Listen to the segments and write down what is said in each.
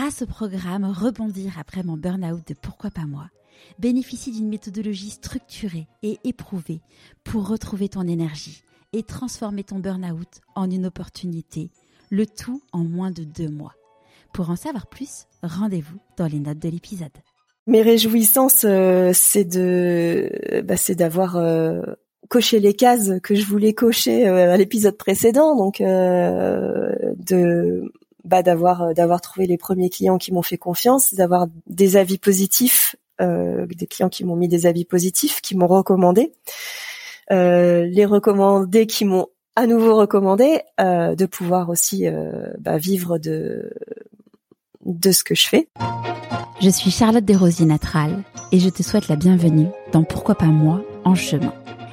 grâce au programme Rebondir après mon burn-out de Pourquoi pas moi, bénéficie d'une méthodologie structurée et éprouvée pour retrouver ton énergie et transformer ton burn-out en une opportunité, le tout en moins de deux mois. Pour en savoir plus, rendez-vous dans les notes de l'épisode. Mes réjouissances, euh, c'est de, bah, c'est d'avoir euh, coché les cases que je voulais cocher euh, à l'épisode précédent, donc de bah, d'avoir d'avoir trouvé les premiers clients qui m'ont fait confiance, d'avoir des avis positifs, des clients qui m'ont mis des avis positifs, qui m'ont recommandé, les recommandés qui m'ont à nouveau recommandé, de pouvoir aussi bah, vivre de de ce que je fais. Je suis Charlotte Desrosiers Natral et je te souhaite la bienvenue dans Pourquoi pas moi en chemin.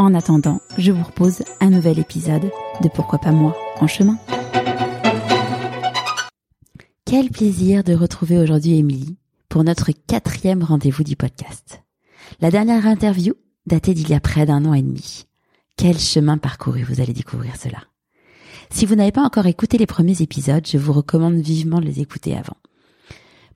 En attendant, je vous propose un nouvel épisode de Pourquoi pas moi en chemin. Quel plaisir de retrouver aujourd'hui Émilie pour notre quatrième rendez-vous du podcast. La dernière interview datait d'il y a près d'un an et demi. Quel chemin parcouru, vous allez découvrir cela. Si vous n'avez pas encore écouté les premiers épisodes, je vous recommande vivement de les écouter avant.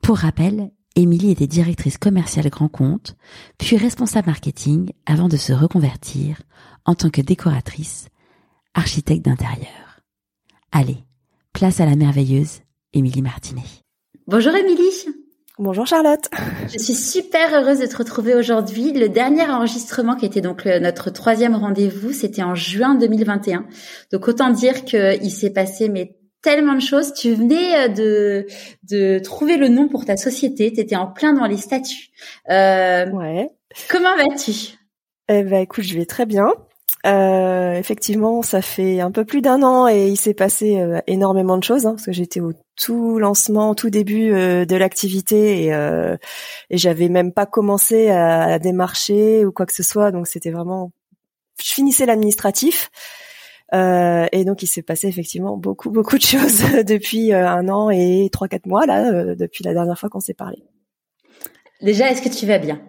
Pour rappel, Émilie était directrice commerciale grand compte, puis responsable marketing avant de se reconvertir en tant que décoratrice, architecte d'intérieur. Allez, place à la merveilleuse Émilie Martinet. Bonjour Émilie Bonjour Charlotte. Je suis super heureuse de te retrouver aujourd'hui. Le dernier enregistrement qui était donc notre troisième rendez-vous, c'était en juin 2021. Donc autant dire qu'il s'est passé mais tellement de choses. Tu venais euh, de de trouver le nom pour ta société. Tu étais en plein dans les statuts. Euh, ouais. Comment vas-tu? Eh ben écoute, je vais très bien. Euh, effectivement, ça fait un peu plus d'un an et il s'est passé euh, énormément de choses hein, parce que j'étais au tout lancement, au tout début euh, de l'activité et, euh, et j'avais même pas commencé à, à, démarcher ou quoi que ce soit. Donc c'était vraiment, je finissais l'administratif. Et donc il s'est passé effectivement beaucoup beaucoup de choses depuis un an et trois quatre mois là depuis la dernière fois qu'on s'est parlé. Déjà, est-ce que tu vas bien?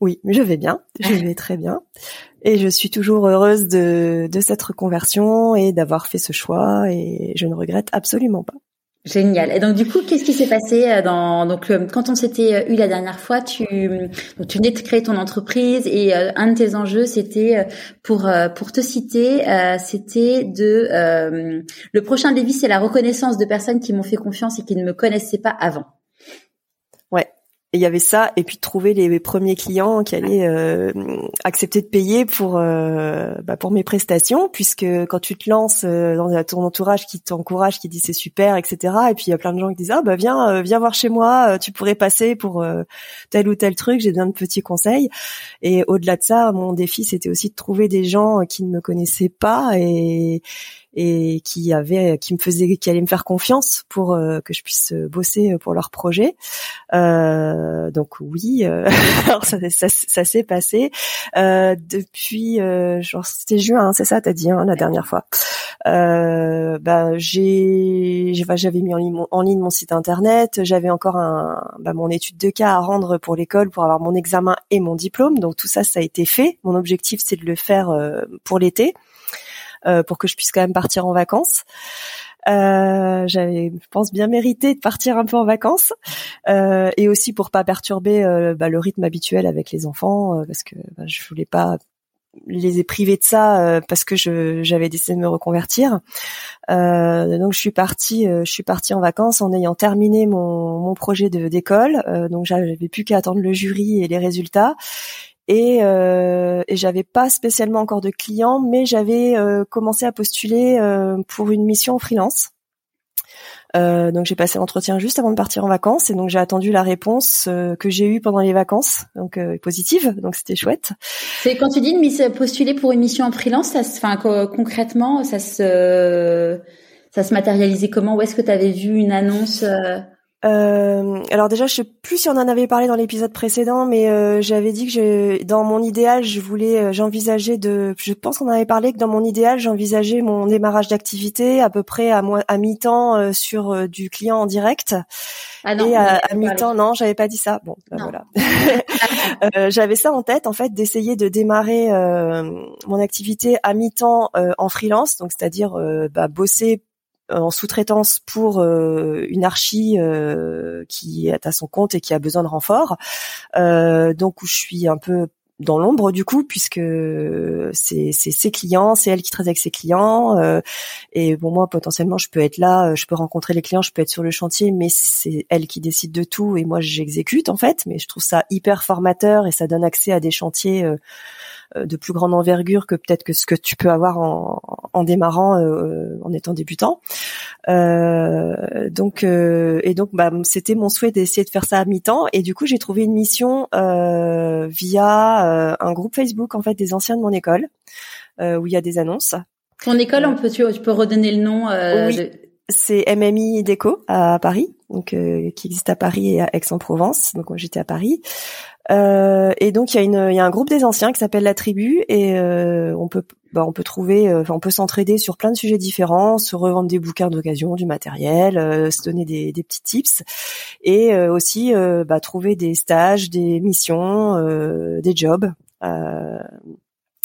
Oui, je vais bien, je vais très bien. Et je suis toujours heureuse de, de cette reconversion et d'avoir fait ce choix et je ne regrette absolument pas. Génial. Et donc du coup, qu'est-ce qui s'est passé euh, dans donc euh, quand on s'était euh, eu la dernière fois, tu tu venais de créer ton entreprise et un de tes enjeux c'était pour pour te citer, c'était de le prochain défi c'est la reconnaissance de personnes qui m'ont fait confiance et qui ne me connaissaient pas avant. Et il y avait ça, et puis trouver les premiers clients qui allaient euh, accepter de payer pour euh, bah, pour mes prestations, puisque quand tu te lances euh, dans ton entourage qui t'encourage, qui dit c'est super, etc. Et puis il y a plein de gens qui disent ah bah viens viens voir chez moi, tu pourrais passer pour tel ou tel truc, j'ai besoin de petits conseils. Et au-delà de ça, mon défi c'était aussi de trouver des gens qui ne me connaissaient pas et et qui avait qui me faisait qui allait me faire confiance pour euh, que je puisse bosser pour leur projet. Euh, donc oui euh, alors ça, ça, ça s'est passé. Euh, depuis genre c'était juin hein, c'est ça t'as dit hein, la dernière fois. Bah j'ai j'avais mis en ligne, mon, site internet. J'avais encore un bah, mon étude de cas à rendre pour l'école pour avoir mon examen et mon diplôme. Donc tout ça ça a été fait. Mon objectif c'est de le faire pour l'été. euh, pour que je puisse quand même partir en vacances. Euh, j'avais, je pense, bien mérité de partir un peu en vacances euh, et aussi pour pas perturber euh, bah, le rythme habituel avec les enfants euh, parce que bah, je voulais pas les priver de ça parce que je, j'avais décidé de me reconvertir. donc je suis partie, je suis partie en vacances en ayant terminé mon, mon projet de, d'école. donc j'avais plus qu'à attendre le jury et les résultats et, euh, et j'avais pas spécialement encore de clients, mais j'avais euh, commencé à postuler euh, pour une mission en freelance. Euh, donc j'ai passé l'entretien juste avant de partir en vacances et donc j'ai attendu la réponse euh, que j'ai eue pendant les vacances, donc euh, positive, donc c'était chouette. C'est quand tu dis postuler pour une mission en freelance, ça se, enfin concrètement, ça se, ça se matérialisait comment? Où est-ce que tu avais vu une annonce euh, alors déjà, je sais plus si on en avait parlé dans l'épisode précédent, mais euh, j'avais dit que je, dans mon idéal, je voulais, euh, j'envisageais de, je pense qu'on avait parlé que dans mon idéal, j'envisageais mon démarrage d'activité à peu près à, à mi-temps euh, sur du client en direct. Ah non, et à, mi-temps, non, j'avais pas dit ça. Bon, ben voilà. j'avais ça en tête, en fait, d'essayer de démarrer mon activité à mi-temps en freelance, donc c'est-à-dire bah, bosser en sous-traitance pour euh, une archi euh, qui est à son compte et qui a besoin de renfort. Euh, donc où je suis un peu dans l'ombre du coup puisque c'est ses clients, c'est elle qui traite avec ses clients et bon moi potentiellement je peux être là, je peux rencontrer les clients, je peux être sur le chantier mais c'est elle qui décide de tout et moi j'exécute en fait mais je trouve ça hyper formateur et ça donne accès à des chantiers euh, de plus grande envergure que peut-être que ce que tu peux avoir en, en démarrant euh, en étant débutant. Euh, donc et donc bah, c'était mon souhait d'essayer de faire ça à mi-temps et du coup j'ai trouvé une mission via un groupe Facebook en fait des anciens de mon école où il y a des annonces. Ton école, on peut tu, peux redonner le nom oui. C'est MMI Déco à Paris, donc qui existe à Paris et à Aix-en-Provence. Donc moi j'étais à Paris. Euh, et donc il y a y a un groupe des anciens qui s'appelle la tribu et euh, on peut, bah, on peut trouver, euh, on peut s'entraider sur plein de sujets différents, se revendre des bouquins d'occasion, du matériel, se donner des, des, petits tips et aussi bah, trouver des stages, des missions, des jobs.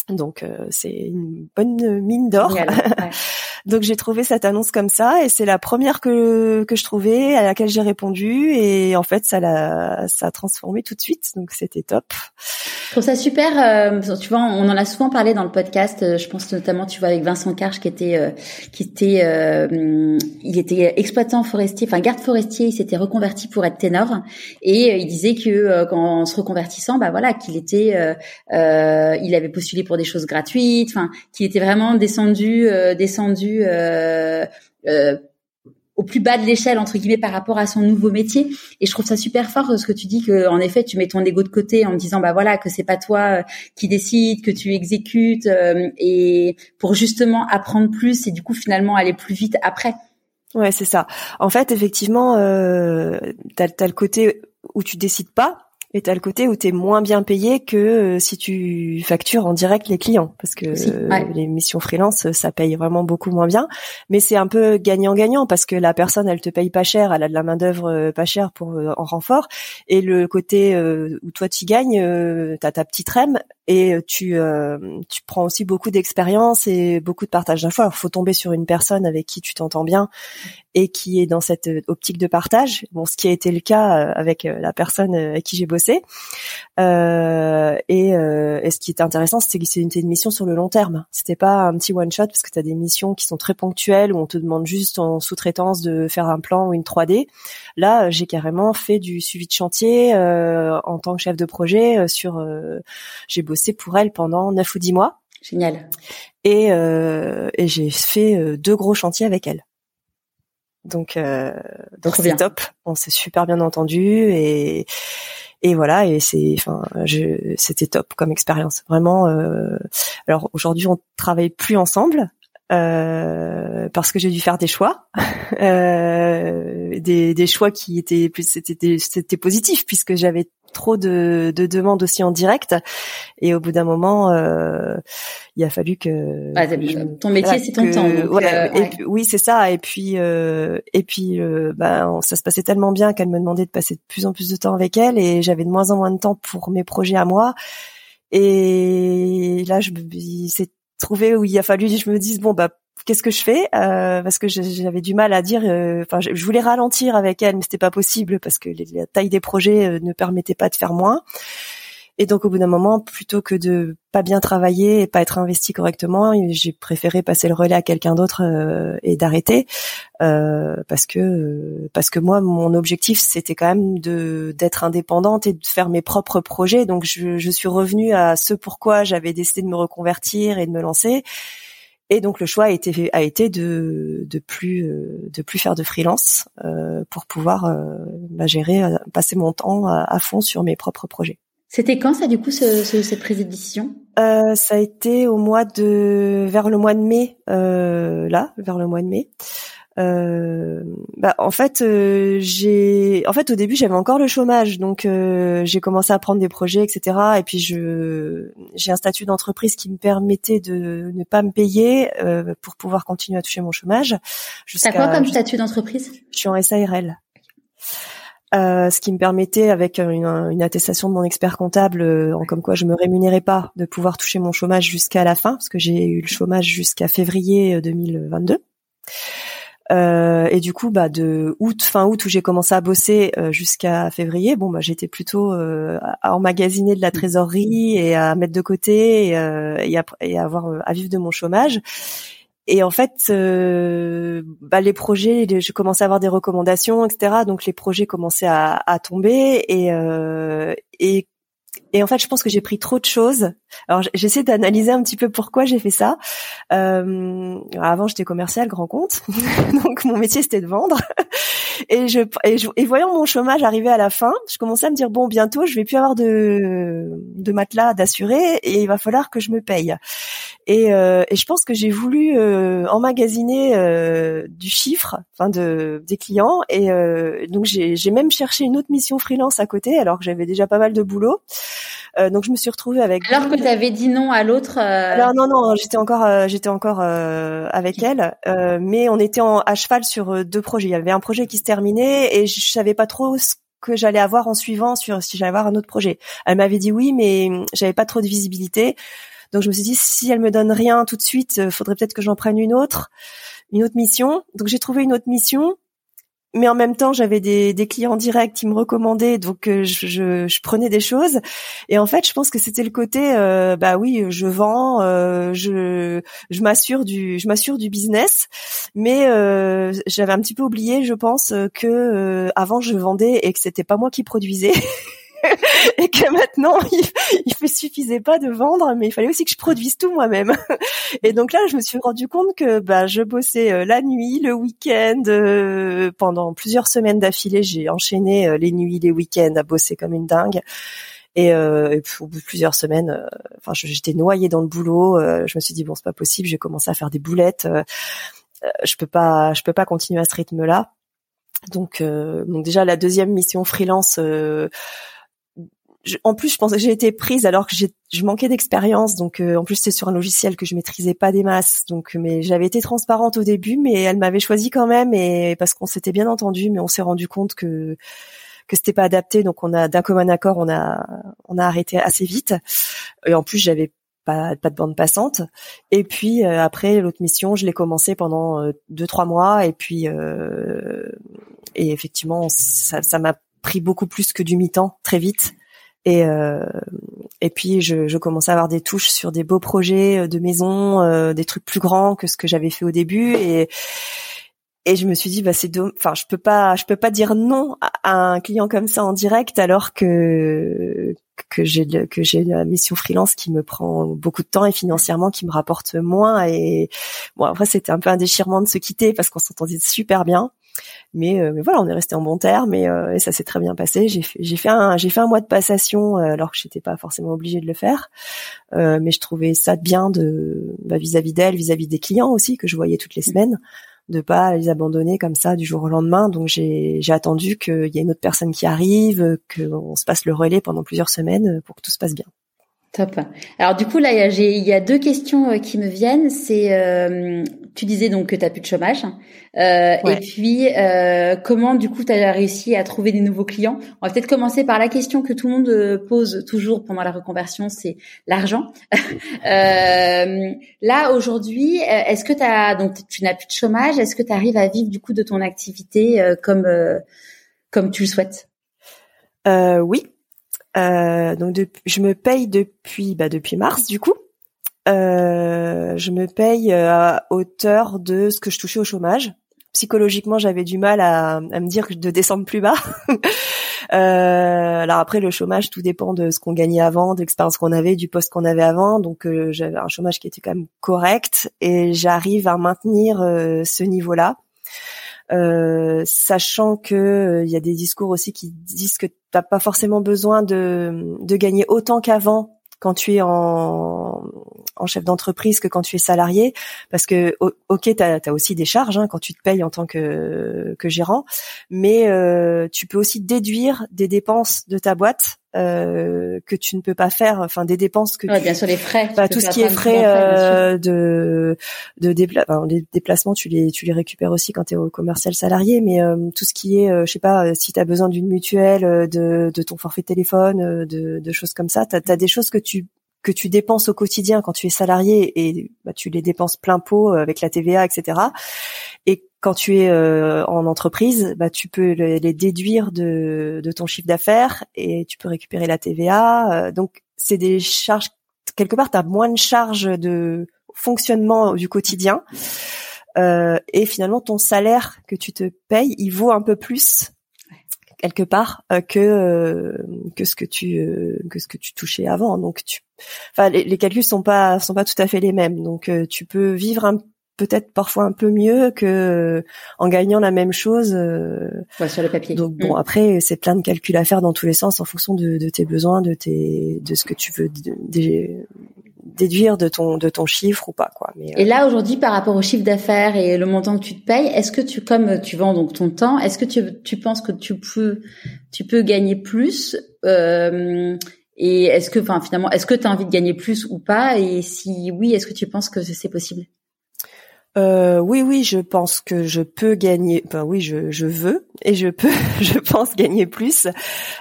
Donc c'est une bonne mine d'or. Donc j'ai trouvé cette annonce comme ça et c'est la première que que je trouvais à laquelle j'ai répondu et en fait ça l'a ça a transformé tout de suite donc c'était top. Je trouve ça super. Euh, tu vois, on en a souvent parlé dans le podcast. Euh, je pense notamment, tu vois, avec Vincent Carche qui était euh, qui était il était exploitant forestier, enfin garde forestier. Il s'était reconverti pour être ténor et il disait que qu'en se reconvertissant, bah voilà, qu'il était il avait postulé pour des choses gratuites, enfin qu'il était vraiment descendu descendu euh, euh, au plus bas de l'échelle entre guillemets par rapport à son nouveau métier. Et je trouve ça super fort ce que tu dis que en effet tu mets ton ego de côté en disant bah voilà que c'est pas toi euh, qui décide que tu exécutes et pour justement apprendre plus et du coup finalement aller plus vite après. Ouais c'est ça. En fait effectivement euh, t'as as le côté où tu décides pas et t'as le côté où tu es moins bien payé que euh, si tu factures en direct les clients, parce que les missions freelance, ça paye vraiment beaucoup moins bien. Mais c'est un peu gagnant-gagnant parce que la personne, elle te paye pas cher, elle a de la main d'œuvre euh, pas chère pour euh, en renfort. Et le côté où toi tu gagnes, tu as ta petite rem et tu tu prends aussi beaucoup d'expérience et beaucoup de partage d'infos. Alors faut tomber sur une personne avec qui tu t'entends bien et qui est dans cette optique de partage. Bon, ce qui a été le cas avec la personne avec qui j'ai bossé euh, et, euh, et, ce qui était intéressant, c'était que c'était une mission sur le long terme. C'était pas un petit one shot parce que tu as des missions qui sont très ponctuelles où on te demande juste en sous-traitance de faire un plan ou une 3D. Là, j'ai carrément fait du suivi de chantier euh, en tant que chef de projet euh, sur. Euh, j'ai bossé pour elle pendant 9 ou 10 mois. Génial. Et, et j'ai fait deux gros chantiers avec elle. Donc, donc c'est top. On s'est super bien entendu et et voilà et c'est enfin c'était top comme expérience. Vraiment euh, alors aujourd'hui on travaille plus ensemble euh, parce que j'ai dû faire des choix, euh, des, des, choix qui étaient plus c'était c'était positif puisque j'avais trop de, de, demandes aussi en direct. Et au bout d'un moment euh, il a fallu que ah, ton métier c'est ton temps donc, euh, oui c'est ça. Et puis euh, et puis bah, ça se passait tellement bien qu'elle me demandait de passer de plus en plus de temps avec elle et j'avais de moins en moins de temps pour mes projets à moi. Et là je c'est trouvé où il a fallu je me dise bon bah qu'est-ce que je fais? Euh, parce que j'avais du mal à dire euh, enfin je voulais ralentir avec elle mais c'était pas possible parce que la taille des projets euh, ne permettait pas de faire moins et donc au bout d'un moment plutôt que de pas bien travailler et pas être investi correctement j'ai préféré passer le relais à quelqu'un d'autre et d'arrêter parce que parce que moi mon objectif c'était quand même de d'être indépendante et de faire mes propres projets donc je, je suis revenue à ce pourquoi j'avais décidé de me reconvertir et de me lancer et donc le choix a été a été de de plus euh, de plus faire de freelance euh, pour pouvoir euh, bah, gérer passer mon temps à, fond sur mes propres projets. C'était quand ça du coup ce, ce, cette prise de décision? Euh, Ça a été au mois de vers le mois de mai là vers le mois de mai. euh, bah, en fait, euh, j'ai, en fait, au début, j'avais encore le chômage, donc euh, j'ai commencé à prendre des projets, etc. Et puis je, j'ai un statut d'entreprise qui me permettait de ne pas me payer pour pouvoir continuer à toucher mon chômage. T'as quoi comme statut d'entreprise? Je suis en SARL. Euh, ce qui me permettait, avec une, une, attestation de mon expert comptable, en comme quoi je me rémunérais pas, de pouvoir toucher mon chômage jusqu'à la fin, parce que j'ai eu le chômage jusqu'à février 2022. Euh, et du coup, bah de août, fin août où j'ai commencé à bosser euh, jusqu'à février, bon bah j'étais plutôt euh, à emmagasiner de la trésorerie et à mettre de côté et, euh, et, à, et à, avoir à vivre de mon chômage. Et en fait, bah les projets, je commençais à avoir des recommandations, etc. Donc les projets commençaient à, tomber et, et et en fait, je pense que j'ai pris trop de choses. Alors, j'essaie d'analyser un petit peu pourquoi j'ai fait ça. Euh, avant, j'étais commercial grand compte, donc mon métier c'était de vendre. Et je, et voyant mon chômage arriver à la fin, je commençais à me dire bon, bientôt, je vais plus avoir de de matelas d'assurer et il va falloir que je me paye. Et, euh, et je pense que j'ai voulu euh, emmagasiner euh, du chiffre, enfin de des clients. Et euh, donc j'ai même cherché une autre mission freelance à côté, alors que j'avais déjà pas mal de boulot. Euh, donc je me suis retrouvée avec. Alors que tu avais dit non à l'autre. Euh, alors non non, j'étais encore j'étais encore avec elle, mais on était en, à cheval sur deux projets. Il y avait un projet qui se terminait et je savais pas trop ce que j'allais avoir en suivant sur si j'allais avoir un autre projet. Elle m'avait dit oui, mais j'avais pas trop de visibilité. Donc je me suis dit si elle me donne rien tout de suite, euh, faudrait peut-être que j'en prenne une autre, une autre mission. Donc j'ai trouvé une autre mission, mais en même temps j'avais des, des clients directs qui me recommandaient, donc euh, je, je, je, prenais des choses. Et en fait je pense que c'était le côté, euh, bah oui, je vends, je, je m'assure du, je m'assure du business, mais j'avais un petit peu oublié, je pense, que avant je vendais et que c'était pas moi qui produisais. et que maintenant il, il suffisait pas de vendre, mais il fallait aussi que je produise tout moi-même. Et donc là, je me suis rendu compte que bah je bossais euh, la nuit, le week-end, euh, pendant plusieurs semaines d'affilée. J'ai enchaîné euh, les nuits, les week-ends à bosser comme une dingue. Et, euh, au bout de plusieurs semaines, enfin, j'étais noyée dans le boulot. je me suis dit bon, c'est pas possible. J'ai commencé à faire des boulettes. je peux pas, je peux pas continuer à ce rythme-là. Donc, donc déjà la deuxième mission freelance en plus, je pense j'ai été prise alors que je manquais d'expérience. Donc, euh, en plus, c'était sur un logiciel que je maîtrisais pas des masses. Donc, mais j'avais été transparente au début, mais elle m'avait choisi quand même, et parce qu'on s'était bien entendu, mais on s'est rendu compte que que c'était pas adapté. Donc, on a d'un commun accord, on a on a arrêté assez vite. Et en plus, j'avais pas, pas de bande passante. Et puis euh, après l'autre mission, je l'ai commencé pendant euh, deux trois mois, et puis et effectivement, ça m'a pris beaucoup plus que du mi-temps très vite. Et, euh, et puis je, je commençais à avoir des touches sur des beaux projets euh, de maison, euh, des trucs plus grands que ce que j'avais fait au début. Et, et je me suis dit bah c'est enfin je peux pas je peux pas dire non à un client comme ça en direct alors que que j'ai que j'ai la mission freelance qui me prend beaucoup de temps et financièrement qui me rapporte moins et bon après c'était un peu un déchirement de se quitter parce qu'on s'entendait super bien mais, euh, mais voilà, on est resté en bon terme et, euh, et ça s'est très bien passé. J'ai fait, j'ai fait un, j'ai fait un mois de passation euh, alors que j'étais pas forcément obligée de le faire, mais je trouvais ça bien de bah, vis-à-vis d'elle, vis-à-vis des clients aussi que je voyais toutes les semaines, de pas les abandonner comme ça du jour au lendemain. Donc j'ai, j'ai attendu qu'il y ait une autre personne qui arrive, qu'on se passe le relais pendant plusieurs semaines pour que tout se passe bien. Top. Alors du coup là, il y a, deux questions euh, qui me viennent. C'est, euh, tu disais donc que tu as plus de chômage, euh, et puis comment du coup tu as réussi à trouver des nouveaux clients? On va peut-être commencer par la question que tout le monde pose toujours pendant la reconversion, c'est l'argent. là aujourd'hui, est-ce que tu donc tu n'as plus de chômage? Est-ce que tu arrives à vivre du coup de ton activité comme comme tu le souhaites? Oui, euh, donc je me paye depuis bah, depuis mars du coup. Euh, je me paye euh, à hauteur de ce que je touchais au chômage. Psychologiquement, j'avais du mal à, me dire de descendre plus bas. alors après, le chômage, tout dépend de ce qu'on gagnait avant, de l'expérience qu'on avait, du poste qu'on avait avant. Donc j'avais un chômage qui était quand même correct et j'arrive à maintenir ce niveau-là. Euh, sachant que il euh, y a des discours aussi qui disent que t'as pas forcément besoin de, gagner autant qu'avant quand tu es en, chef d'entreprise que quand tu es salarié, parce que ok, tu as, aussi des charges hein, quand tu te payes en tant que, que gérant, mais euh, tu peux aussi déduire des dépenses de ta boîte euh, que tu ne peux pas faire, enfin des dépenses que ouais, bien sûr les frais, bah, tout ce qui est frais, euh, de de déplacement, tu les tu les récupères aussi quand tu es au commercial salarié, mais euh, tout ce qui est, euh, je sais pas, si tu as besoin d'une mutuelle, de de ton forfait téléphone, de de choses comme ça, tu as, des choses que tu que tu dépenses au quotidien quand tu es salarié et bah, tu les dépenses plein pot avec la TVA, etc. Et quand tu es euh, en entreprise, bah, tu peux les, déduire de, ton chiffre d'affaires et tu peux récupérer la TVA. Euh, donc, c'est des charges, quelque part, tu as moins de charges de fonctionnement du quotidien. Euh, et finalement, ton salaire que tu te payes, il vaut un peu plus quelque part que que ce que tu que ce que tu touchais avant donc tu enfin les, les, calculs sont pas sont pas tout à fait les mêmes donc tu peux vivre un peut-être parfois un peu mieux que euh, en gagnant la même chose euh, sur le papier. Donc bon, mm. après c'est plein de calculs à faire dans tous les sens en fonction de, de tes besoins, de tes de ce que tu veux déduire de ton de ton chiffre ou pas quoi. Mais, et là aujourd'hui par rapport au chiffre d'affaires et le montant que tu te payes, est-ce que tu comme tu vends donc ton temps, est-ce que tu tu penses que tu peux tu peux gagner plus euh, et est-ce que enfin finalement est-ce que tu as envie de gagner plus ou pas? Et si oui, est-ce que tu penses que c'est possible? Euh, oui, oui, je pense que je peux gagner. Enfin, oui, je, je veux et je peux, je pense gagner plus.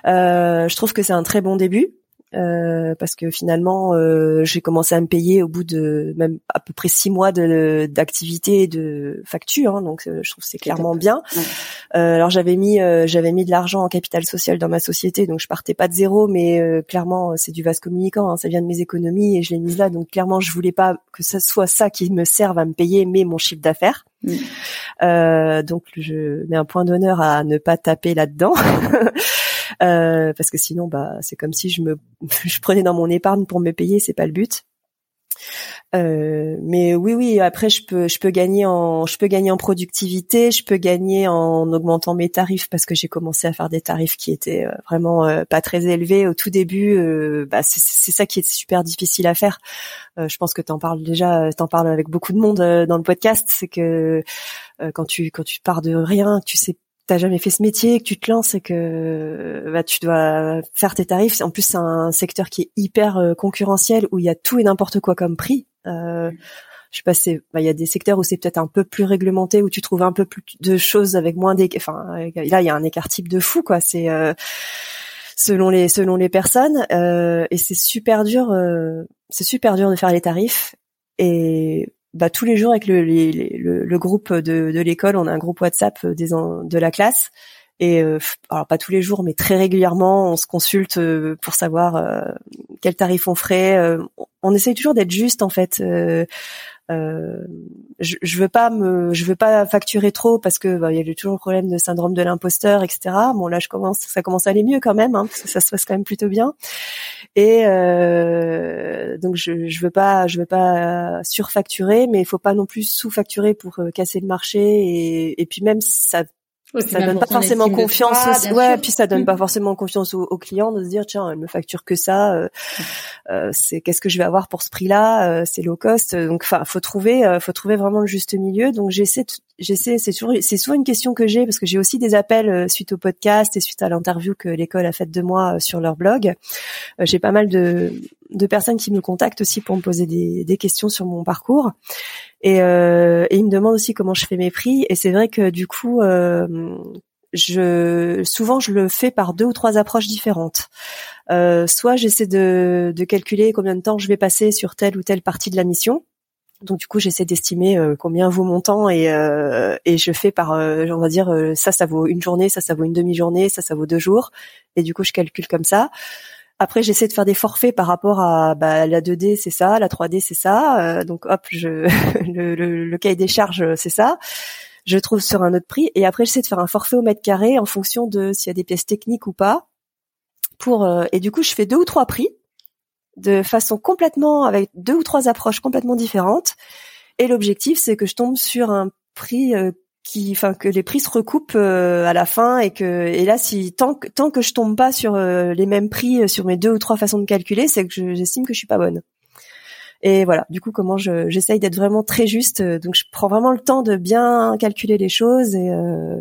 Euh, je trouve que c'est un très bon début. Euh, parce que finalement euh, j'ai commencé à me payer au bout de même à peu près six mois de d'activité et de facture, hein, donc euh, je trouve c'est clairement bien. alors j'avais mis j'avais mis de l'argent en capital social dans ma société, donc je partais pas de zéro, mais clairement c'est du vase communicant, hein, ça vient de mes économies et je l'ai mise là, donc clairement je voulais pas que ce soit ça qui me serve à me payer, mais mon chiffre d'affaires. Mm. donc je mets un point d'honneur à ne pas taper là-dedans. Euh, parce que sinon, bah, c'est comme si je me, je prenais dans mon épargne pour me payer, c'est pas le but. Euh, mais oui, oui. Après, je peux, je peux gagner en, je peux gagner en productivité, je peux gagner en augmentant mes tarifs parce que j'ai commencé à faire des tarifs qui étaient euh, vraiment pas très élevés au tout début. bah, c'est ça qui est super difficile à faire. je pense que t'en parles déjà, t'en parles avec beaucoup de monde dans le podcast. C'est que quand tu, quand tu pars de rien, tu sais t'as jamais fait ce métier, que tu te lances et que bah, tu dois faire tes tarifs. En plus, c'est un secteur qui est hyper euh, concurrentiel où il y a tout et n'importe quoi comme prix. Euh, je sais pas, c'est, bah, il y a des secteurs où c'est peut-être un peu plus réglementé, où tu trouves un peu plus de choses avec moins des, enfin, là, il y a un écart type de fou, quoi. C'est euh, selon les selon les personnes euh, et c'est super dur, euh, c'est super dur de faire les tarifs. Et bah, tous les jours avec le, le, groupe de, de l'école, on a un groupe WhatsApp des de la classe. Et euh, alors pas tous les jours, mais très régulièrement, on se consulte euh, pour savoir euh, quel tarif on ferait. on essaye toujours d'être juste en fait. Euh, je, je veux pas me, je veux pas facturer trop parce que bah, il y a toujours le problème de syndrome de l'imposteur, etc. Bon là, je commence, ça commence à aller mieux quand même, hein, parce que ça se passe quand même plutôt bien. Et euh, donc je, je veux pas, je veux pas surfacturer, mais il faut pas non plus sous-facturer pour casser le marché. Et, et puis même ça ça donne pas forcément confiance. ouais, puis ça donne pas forcément confiance aux, clients de se dire tiens, elle me facture que ça. Euh, euh, c'est qu'est-ce que je vais avoir pour ce prix-là euh, C'est low cost. Donc, enfin, faut trouver, faut trouver vraiment le juste milieu. Donc, j'essaie, j'essaie. C'est toujours, c'est souvent une question que j'ai parce que j'ai aussi des appels suite au podcast et suite à l'interview que l'école a faite de moi sur leur blog. j'ai pas mal de personnes qui me contactent aussi pour me poser des, questions sur mon parcours. Et, euh, et ils me demandent aussi comment je fais mes prix. Et c'est vrai que du coup, euh, je souvent je le fais par deux ou trois approches différentes. Euh, soit j'essaie de, de calculer combien de temps je vais passer sur telle ou telle partie de la mission. Donc du coup, j'essaie d'estimer euh, combien vaut mon temps et, euh, et je fais par, euh, on va dire, ça, ça vaut une journée, ça, ça vaut une demi-journée, ça, ça vaut deux jours. Et du coup, je calcule comme ça. Après, j'essaie de faire des forfaits par rapport à bah, la 2D, c'est ça, la 3D, c'est ça. Euh, donc, hop, le, le, le, cahier des charges, c'est ça. Je trouve sur un autre prix. Et après, j'essaie de faire un forfait au mètre carré en fonction de s'il y a des pièces techniques ou pas. Pour euh, et du coup, je fais deux ou trois prix de façon complètement avec deux ou trois approches complètement différentes. Et l'objectif, c'est que je tombe sur un prix euh, qui, enfin que les prix se recoupent à la fin et que et là si tant que tant que je tombe pas sur les mêmes prix sur mes deux ou trois façons de calculer, c'est que j'estime que je suis pas bonne. Et voilà, du coup, comment je, j'essaye d'être vraiment très juste. Euh, donc, je prends vraiment le temps de bien calculer les choses et, euh,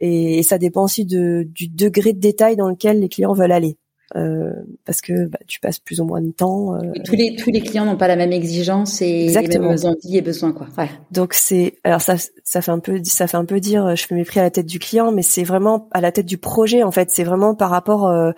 et, ça dépend aussi de, du degré de détail dans lequel les clients veulent aller. Euh, parce que bah, tu passes plus ou moins de temps. Euh, tous les tous les clients n'ont pas la même exigence et Exactement. les mêmes envies et besoins quoi. Ouais. Donc c'est alors ça ça fait un peu ça fait un peu dire je fais mes prix à la tête du client mais c'est vraiment à la tête du projet en fait c'est vraiment par rapport euh,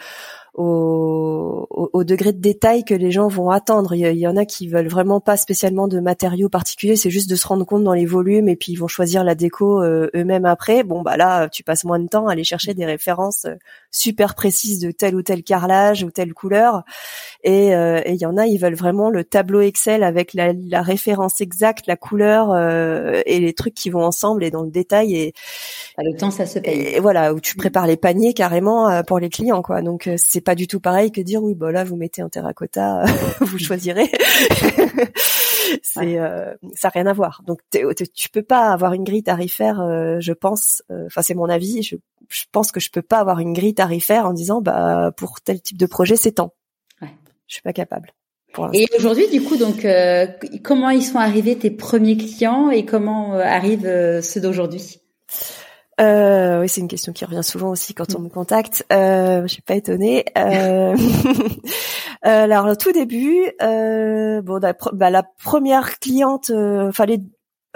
au, au, degré de détail que les gens vont attendre. Il y, en a qui veulent vraiment pas spécialement de matériaux particuliers, c'est juste de se rendre compte dans les volumes et puis ils vont choisir la déco euh, eux-mêmes après. Bon bah là, tu passes moins de temps à aller chercher des références euh, super précises de tel ou tel carrelage ou telle couleur. Et euh, il y en a, ils veulent vraiment le tableau Excel avec la, la référence exacte, la couleur et les trucs qui vont ensemble et dans le détail. Et bah, le temps, ça se paye. Et voilà, où tu prépares les paniers carrément pour les clients, quoi. Donc c'est pas du tout pareil que dire oui, bah là vous mettez un terracotta, vous choisirez. c'est euh, ça n'a rien à voir. Donc tu peux pas avoir une grille tarifaire, euh, je pense. Euh, enfin c'est mon avis. Je, je, pense que je peux pas avoir une grille tarifaire en disant bah pour tel type de projet c'est tant. Ouais. Je suis pas capable. Et aujourd'hui, du coup, donc, comment ils sont arrivés tes premiers clients et comment arrivent ceux d'aujourd'hui? Euh, oui, c'est une question qui revient souvent aussi quand on me contacte. Euh, je suis pas étonnée. Euh... euh alors, au tout début, euh, bon, bah, la première cliente, euh, les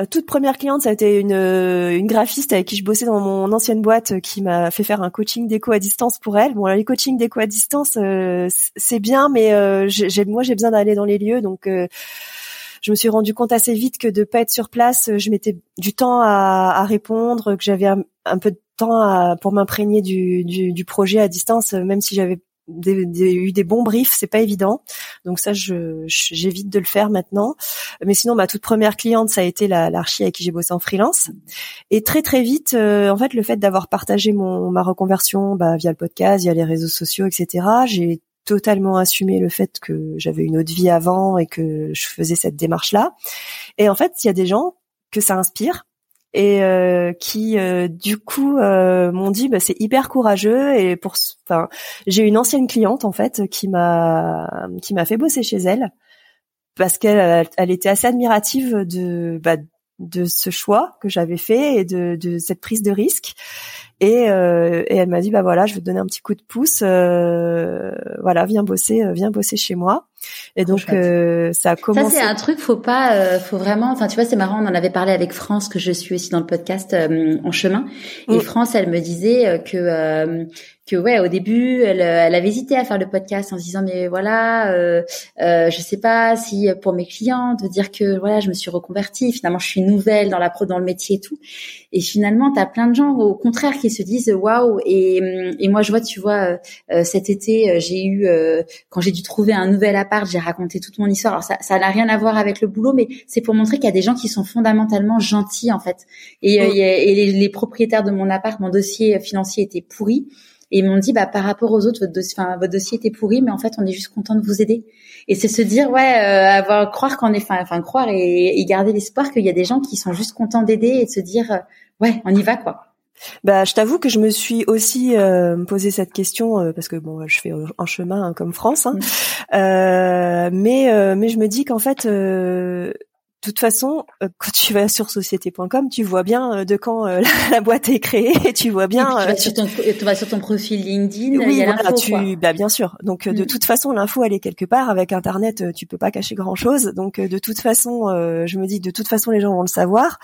toute première cliente, ça a été une, une graphiste avec qui je bossais dans mon ancienne boîte qui m'a fait faire un coaching déco à distance pour elle. Bon, les coachings déco à distance, c'est bien, mais j'ai, moi j'ai besoin d'aller dans les lieux, donc je me suis rendu compte assez vite que de pas être sur place, je mettais du temps à, répondre, que j'avais un, peu de temps pour m'imprégner du, du, du, projet à distance, même si j'avais des, des, eu des bons briefs, c'est pas évident. Donc ça, je, j'évite de le faire maintenant. Mais sinon, ma toute première cliente, ça a été la, l'archi avec qui j'ai bossé en freelance. Et très très vite, euh, en fait, le fait d'avoir partagé mon ma reconversion bah, via le podcast, via les réseaux sociaux, etc. J'ai totalement assumé le fait que j'avais une autre vie avant et que je faisais cette démarche-là. Et en fait, il y a des gens que ça inspire et euh, qui euh, du coup euh, m'ont dit bah, c'est hyper courageux et pour enfin j'ai une ancienne cliente en fait qui m'a qui m'a fait bosser chez elle parce qu'elle elle était assez admirative de bah, de ce choix que j'avais fait et de, de cette prise de risque et, euh, et elle m'a dit bah voilà, je vais te donner un petit coup de pouce, euh, voilà, viens bosser, euh, viens bosser chez moi. Et donc euh, ça a commencé. Ça c'est un truc, faut pas, euh, faut vraiment. Enfin tu vois, c'est marrant. On en avait parlé avec France que je suis aussi dans le podcast en chemin. Et mm. France, elle me disait que que ouais au début elle, elle avait hésité à faire le podcast en se disant mais voilà euh, euh, je sais pas si pour mes clients de dire que voilà je me suis reconvertie finalement je suis nouvelle dans la pro dans le métier et tout et finalement tu as plein de gens au contraire qui se disent waouh et, et moi je vois tu vois euh, cet été euh, j'ai eu euh, quand j'ai dû trouver un nouvel appart j'ai raconté toute mon histoire. Alors ça ça n'a rien à voir avec le boulot mais c'est pour montrer qu'il y a des gens qui sont fondamentalement gentils en fait. Et, mm. et, les, les propriétaires de mon appart mon dossier financier était pourri et ils m'ont dit, bah, par rapport aux autres, votre dossier, enfin, votre dossier était pourri, mais en fait, on est juste content de vous aider. Et c'est se dire, ouais, euh, avoir, croire qu'on est, enfin, croire et, garder l'espoir qu'il y a des gens qui sont juste contents d'aider et de se dire, euh, ouais, on y va, quoi. Bah, je t'avoue que je me suis aussi euh, posé cette question euh, parce que bon, je fais en chemin hein, comme France, hein. mmh. mais mais je me dis qu'en fait, de toute façon, euh, quand tu vas sur société.com, tu vois bien euh, de quand euh, la, boîte est créée et tu vois bien. tu, vas sur ton, tu vas sur ton profil LinkedIn. Oui, il y a voilà, tu, bah, bien sûr. Donc de mm. toute façon, l'info elle est quelque part. Avec Internet, tu peux pas cacher grand chose. Donc de toute façon, je me dis de toute façon les gens vont le savoir.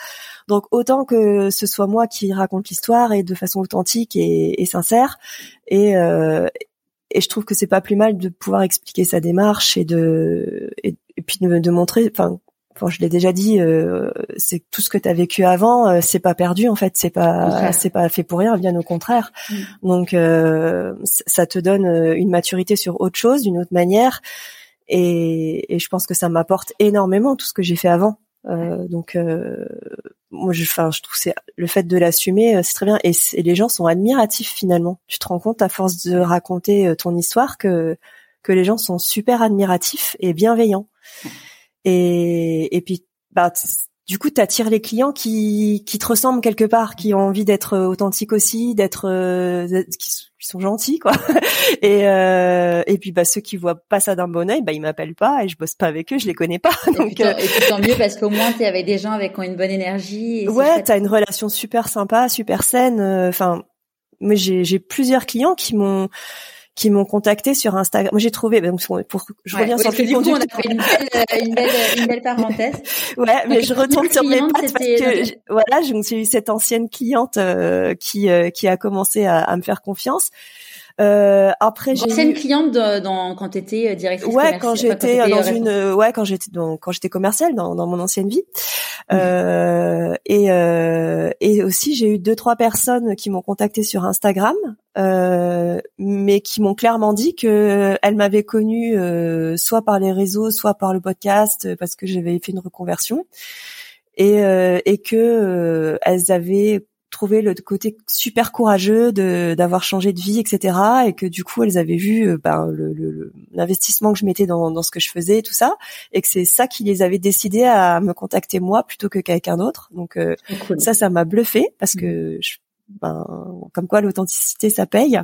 Donc autant que ce soit moi qui raconte l'histoire et de façon authentique et, et sincère. Et et je trouve que c'est pas plus mal de pouvoir expliquer sa démarche et de et, et puis de, de montrer enfin Enfin, je l'ai déjà dit, euh, c'est tout ce que tu as vécu avant, euh, c'est pas perdu en fait, c'est pas c'est pas fait pour rien, bien au contraire. Mm. Donc euh, ça te donne une maturité sur autre chose, d'une autre manière, et, et, je pense que ça m'apporte énormément tout ce que j'ai fait avant. donc moi, je, enfin, je trouve c'est le fait de l'assumer, c'est très bien, et, et, les gens sont admiratifs finalement. Tu te rends compte à force de raconter ton histoire que que les gens sont super admiratifs et bienveillants. Et, et puis, bah, du coup, tu attires les clients qui, qui te ressemblent quelque part, qui ont envie d'être authentiques aussi, d'être qui, sont gentils, quoi. et et puis bah ceux qui voient pas ça d'un bon oeil, bah ils m'appellent pas et je bosse pas avec eux, je les connais pas. Donc et tant mieux parce qu'au moins tu es avec des gens avec qui ont une bonne énergie. Et ouais, t'as une relation super sympa, super saine. Enfin, mais j'ai plusieurs clients qui m'ont qui m'ont contacté sur Instagram. Moi, j'ai trouvé, donc pour, je reviens sur le du coup, on a fait une belle, euh, une belle, une belle parenthèse. ouais, mais je retourne sur mes pattes parce que, voilà, j'ai eu cette ancienne cliente euh, qui euh, qui a commencé à, à me faire confiance. Euh, après, j'ai une cliente dans quand tu étais directrice ouais, quand j'étais dans une ouais quand j'étais dans quand j'étais commerciale dans, dans mon ancienne vie. Euh, et euh, et aussi j'ai eu deux trois personnes qui m'ont contacté sur Instagram, euh, mais qui m'ont clairement dit que elles m'avaient connue euh, soit par les réseaux, soit par le podcast parce que j'avais fait une reconversion. Et et que elles avaient trouvé le côté super courageux de d'avoir changé de vie, etc. Et que du coup, elles avaient vu euh, ben, l'investissement que je mettais dans, dans ce que je faisais, tout ça, et que c'est ça qui les avait décidé à me contacter moi plutôt que quelqu'un d'autre. Donc euh, ça, ça m'a bluffé parce que je, ben, comme quoi l'authenticité, ça paye.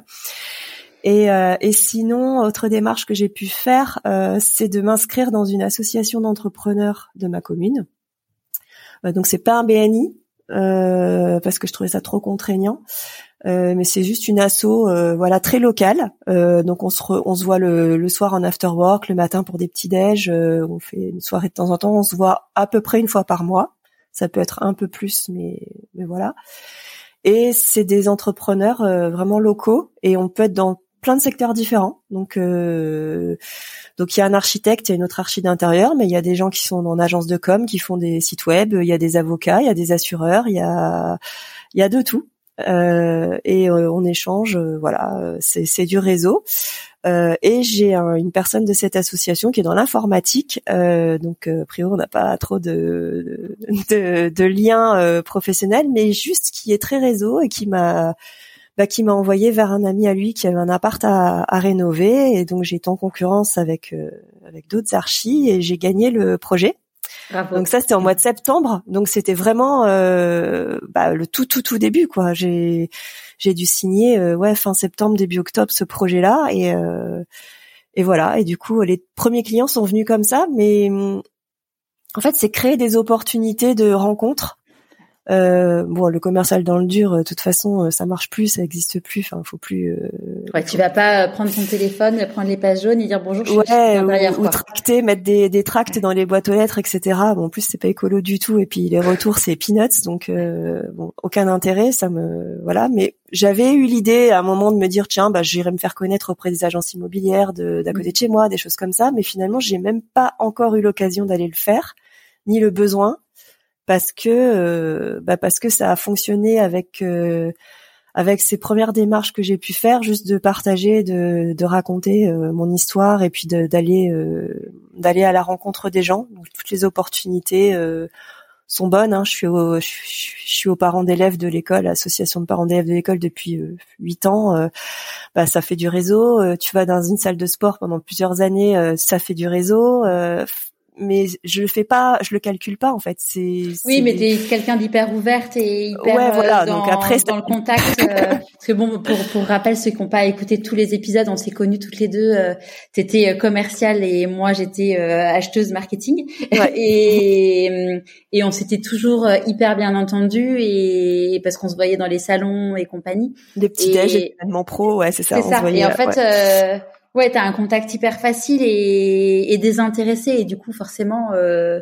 Et, euh, et sinon, autre démarche que j'ai pu faire, c'est de m'inscrire dans une association d'entrepreneurs de ma commune. donc c'est pas un BNI, euh, parce que je trouvais ça trop contraignant. Euh, mais c'est juste une asso, euh, voilà, très locale. donc on se on se voit le, le, soir en after work, le matin pour des petits déj. on fait une soirée de temps en temps. On se voit à peu près une fois par mois. Ça peut être un peu plus, mais mais voilà. Et c'est des entrepreneurs vraiment locaux et on peut être dans plein de secteurs différents. Donc, euh, donc il y a un architecte, il y a une autre archi d'intérieur, mais il y a des gens qui sont en agence de com, qui font des sites web, il y a des avocats, il y a des assureurs, il y a, il y a de tout. Euh, et euh, on échange, euh, voilà, c'est, du réseau. Euh, et j'ai une personne de cette association qui est dans l'informatique, donc a priori on n'a pas trop de de, de liens professionnels, mais juste qui est très réseau et qui m'a bah, qui m'a envoyé vers un ami à lui qui avait un appart à, à rénover. Et donc j'étais en concurrence avec euh, avec d'autres archis et j'ai gagné le projet. Donc ça c'était en mois de septembre, donc c'était vraiment euh, bah, le tout tout tout début quoi. J'ai j'ai dû signer euh, ouais fin septembre début octobre ce projet là et euh, et voilà. Et du coup les premiers clients sont venus comme ça, mais en fait c'est créer des opportunités de rencontres euh, bon, le commercial dans le dur, euh, de toute façon, euh, ça marche plus, ça existe plus. Enfin, faut plus. Euh... Ouais, tu vas pas prendre ton téléphone, prendre les pages jaunes et dire bonjour. Je ouais, ou, ou tracter, mettre des, des tracts dans les boîtes aux lettres, etc. Bon, en plus, c'est pas écolo du tout. Et puis les retours, c'est peanuts, donc euh, bon, aucun intérêt. Ça me voilà. Mais j'avais eu l'idée à un moment de me dire tiens, bah, j'irai me faire connaître auprès des agences immobilières de d'à côté de chez moi, des choses comme ça. Mais finalement, j'ai même pas encore eu l'occasion d'aller le faire, ni le besoin parce que euh, bah parce que ça a fonctionné avec euh, avec ces premières démarches que j'ai pu faire, juste de partager, de, de raconter euh, mon histoire et puis d'aller d'aller à la rencontre des gens. toutes les opportunités sont bonnes. Hein. Je suis au, je, suis aux parents d'élèves de l'école, association de parents d'élèves de l'école depuis huit ans. bah ça fait du réseau. tu vas dans une salle de sport pendant plusieurs années, ça fait du réseau mais je le fais pas, je le calcule pas en fait. C'est oui, mais t'es quelqu'un d'hyper ouverte et hyper ouais, voilà. Euh, dans, donc après dans le contact. Euh, parce que bon, pour pour rappel ceux qui n'ont pas écouté tous les épisodes, on s'est connus toutes les deux. Euh, T'étais euh, commerciale et moi j'étais acheteuse marketing ouais. et et on s'était toujours hyper bien entendus et, parce qu'on se voyait dans les salons et compagnie. Des petits déj, événements pro, ouais, c'est ça. C'est ça. et en fait ouais, t'as un contact hyper facile et, et désintéressé et du coup forcément euh,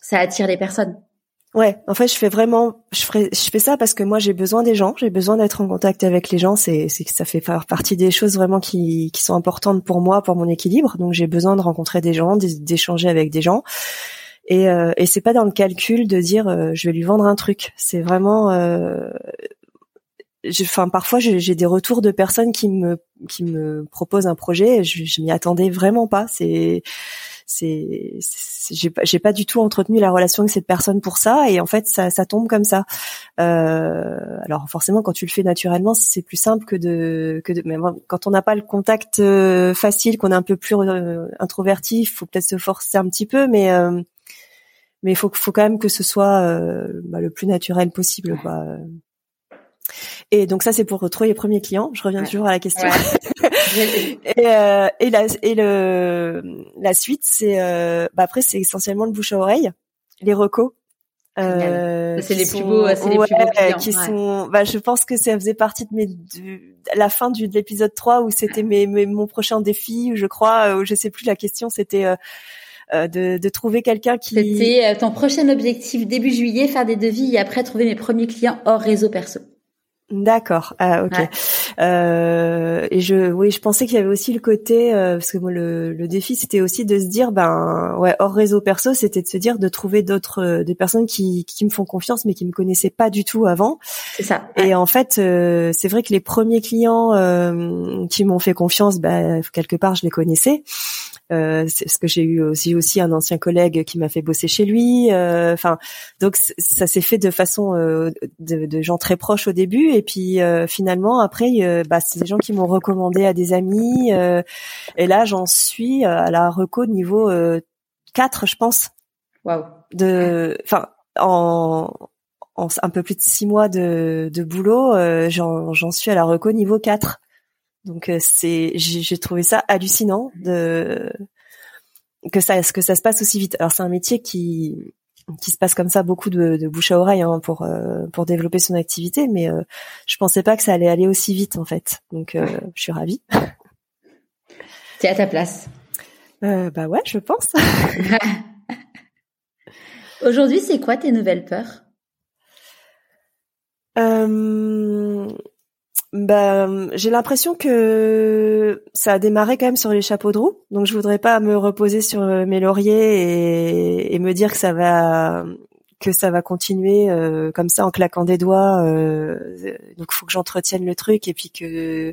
ça attire les personnes. Ouais, en fait, je fais vraiment, je ferai, je fais ça parce que moi j'ai besoin des gens, j'ai besoin d'être en contact avec les gens. C'est, c'est ça fait partie des choses vraiment qui, qui sont importantes pour moi, pour mon équilibre. Donc j'ai besoin de rencontrer des gens, d'échanger avec des gens. Et, euh, et c'est pas dans le calcul de dire euh, je vais lui vendre un truc. C'est vraiment euh, enfin parfois j'ai des retours de personnes qui me qui me proposent un projet je, je m'y attendais vraiment pas c'est c'est j'ai pas j'ai pas du tout entretenu la relation avec cette personne pour ça et en fait ça ça tombe comme ça euh, alors forcément quand tu le fais naturellement c'est plus simple que de que de quand on n'a pas le contact euh, facile qu'on est un peu plus euh, introverti faut peut-être se forcer un petit peu mais euh, mais il faut faut quand même que ce soit bah, le plus naturel possible quoi. Et donc ça c'est pour retrouver les premiers clients. Je reviens toujours à la question. et, euh, et, la, et le la suite c'est euh, bah après c'est essentiellement le bouche à oreille, les recos. Euh, c'est les plus beaux, c'est les plus beaux clients. Qui sont, bah, je pense que ça faisait partie de mes, de, la fin du, de l'épisode 3 où c'était mes, mes, mon prochain défi, je crois, où je sais plus la question, c'était euh, euh, de, de, trouver quelqu'un qui. C'était ton prochain objectif début juillet, faire des devis et après trouver mes premiers clients hors réseau perso. D'accord. Ah ok. Euh, et je, oui, je pensais qu'il y avait aussi le côté euh, parce que moi le, le défi c'était aussi de se dire ben ouais hors réseau perso c'était de se dire de trouver d'autres euh, des personnes qui qui me font confiance mais qui me connaissaient pas du tout avant. C'est ça. Et en fait euh, c'est vrai que les premiers clients euh, qui m'ont fait confiance ben quelque part je les connaissais. Euh, c'est ce que j'ai eu aussi aussi un ancien collègue qui m'a fait bosser chez lui. Euh, enfin, donc ça s'est fait de façon euh, de, de, gens très proches au début, et puis finalement après, bah, c'est des gens qui m'ont recommandé à des amis. et là, j'en suis à la reco niveau 4, je pense. Waouh. De, enfin, en, en un peu plus de six mois de, de boulot, j'en suis à la reco niveau 4. Donc euh, c'est j'ai trouvé ça hallucinant de que ça que ça se passe aussi vite. Alors c'est un métier qui qui se passe comme ça beaucoup de, de bouche à oreille hein, pour euh, pour développer son activité, mais euh, je pensais pas que ça allait aller aussi vite en fait. Donc euh, je suis ravie. T'es à ta place. bah ouais, je pense. Aujourd'hui, c'est quoi tes nouvelles peurs? Euh, bah, j'ai l'impression que ça a démarré quand même sur les chapeaux de roue, donc je voudrais pas me reposer sur euh, mes lauriers et, et me dire que ça va que ça va continuer euh, comme ça en claquant des doigts. Euh, donc, faut que j'entretienne le truc et puis que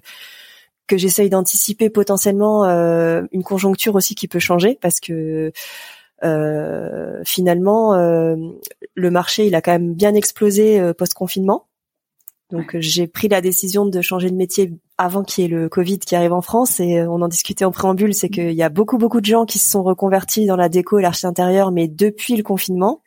que j'essaye d'anticiper potentiellement euh, une conjoncture aussi qui peut changer parce que euh, finalement le marché il a quand même bien explosé post confinement donc j'ai pris la décision de changer de métier avant qu'il y ait le Covid qui arrive en France et euh, on en discutait en préambule, c'est qu'il y a beaucoup beaucoup de gens qui se sont reconvertis dans la déco et l'archi intérieur, mais depuis le confinement.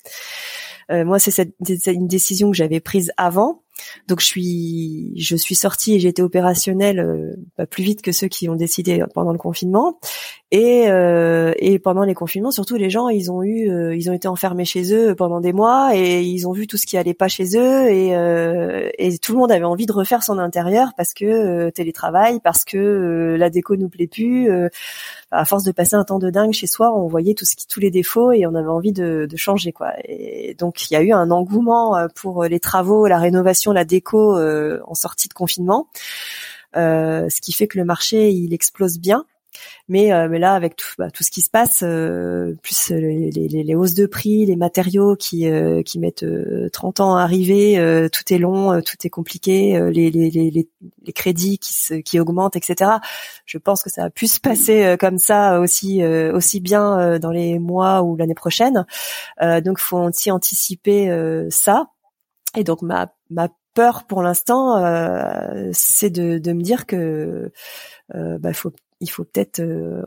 Euh, moi, c'est une décision que j'avais prise avant donc je suis je suis sortie et j'ai été opérationnelle euh, pas plus vite que ceux qui ont décidé pendant le confinement. Et euh, et pendant les confinements surtout les gens ils ont eu euh, ils ont été enfermés chez eux pendant des mois et ils ont vu tout ce qui allait pas chez eux et et tout le monde avait envie de refaire son intérieur parce que télétravail parce que la déco nous plaît plus à force de passer un temps de dingue chez soi on voyait tous les défauts et on avait envie de, changer et donc il y a eu un engouement pour les travaux la rénovation la déco euh, en sortie de confinement, euh, ce qui fait que le marché il explose bien. Mais, euh, mais là, avec tout, bah, tout ce qui se passe, plus les, les, hausses de prix, les matériaux qui, qui mettent 30 ans à arriver, tout est long, tout est compliqué, les, les, les, crédits qui, se, qui augmentent, etc. Je pense que ça a pu se passer comme ça aussi, aussi bien dans les mois ou l'année prochaine. donc, faut aussi anticiper ça. Et donc ma ma peur pour l'instant, euh, c'est de, de, me dire que euh, bah, faut, il faut peut-être euh,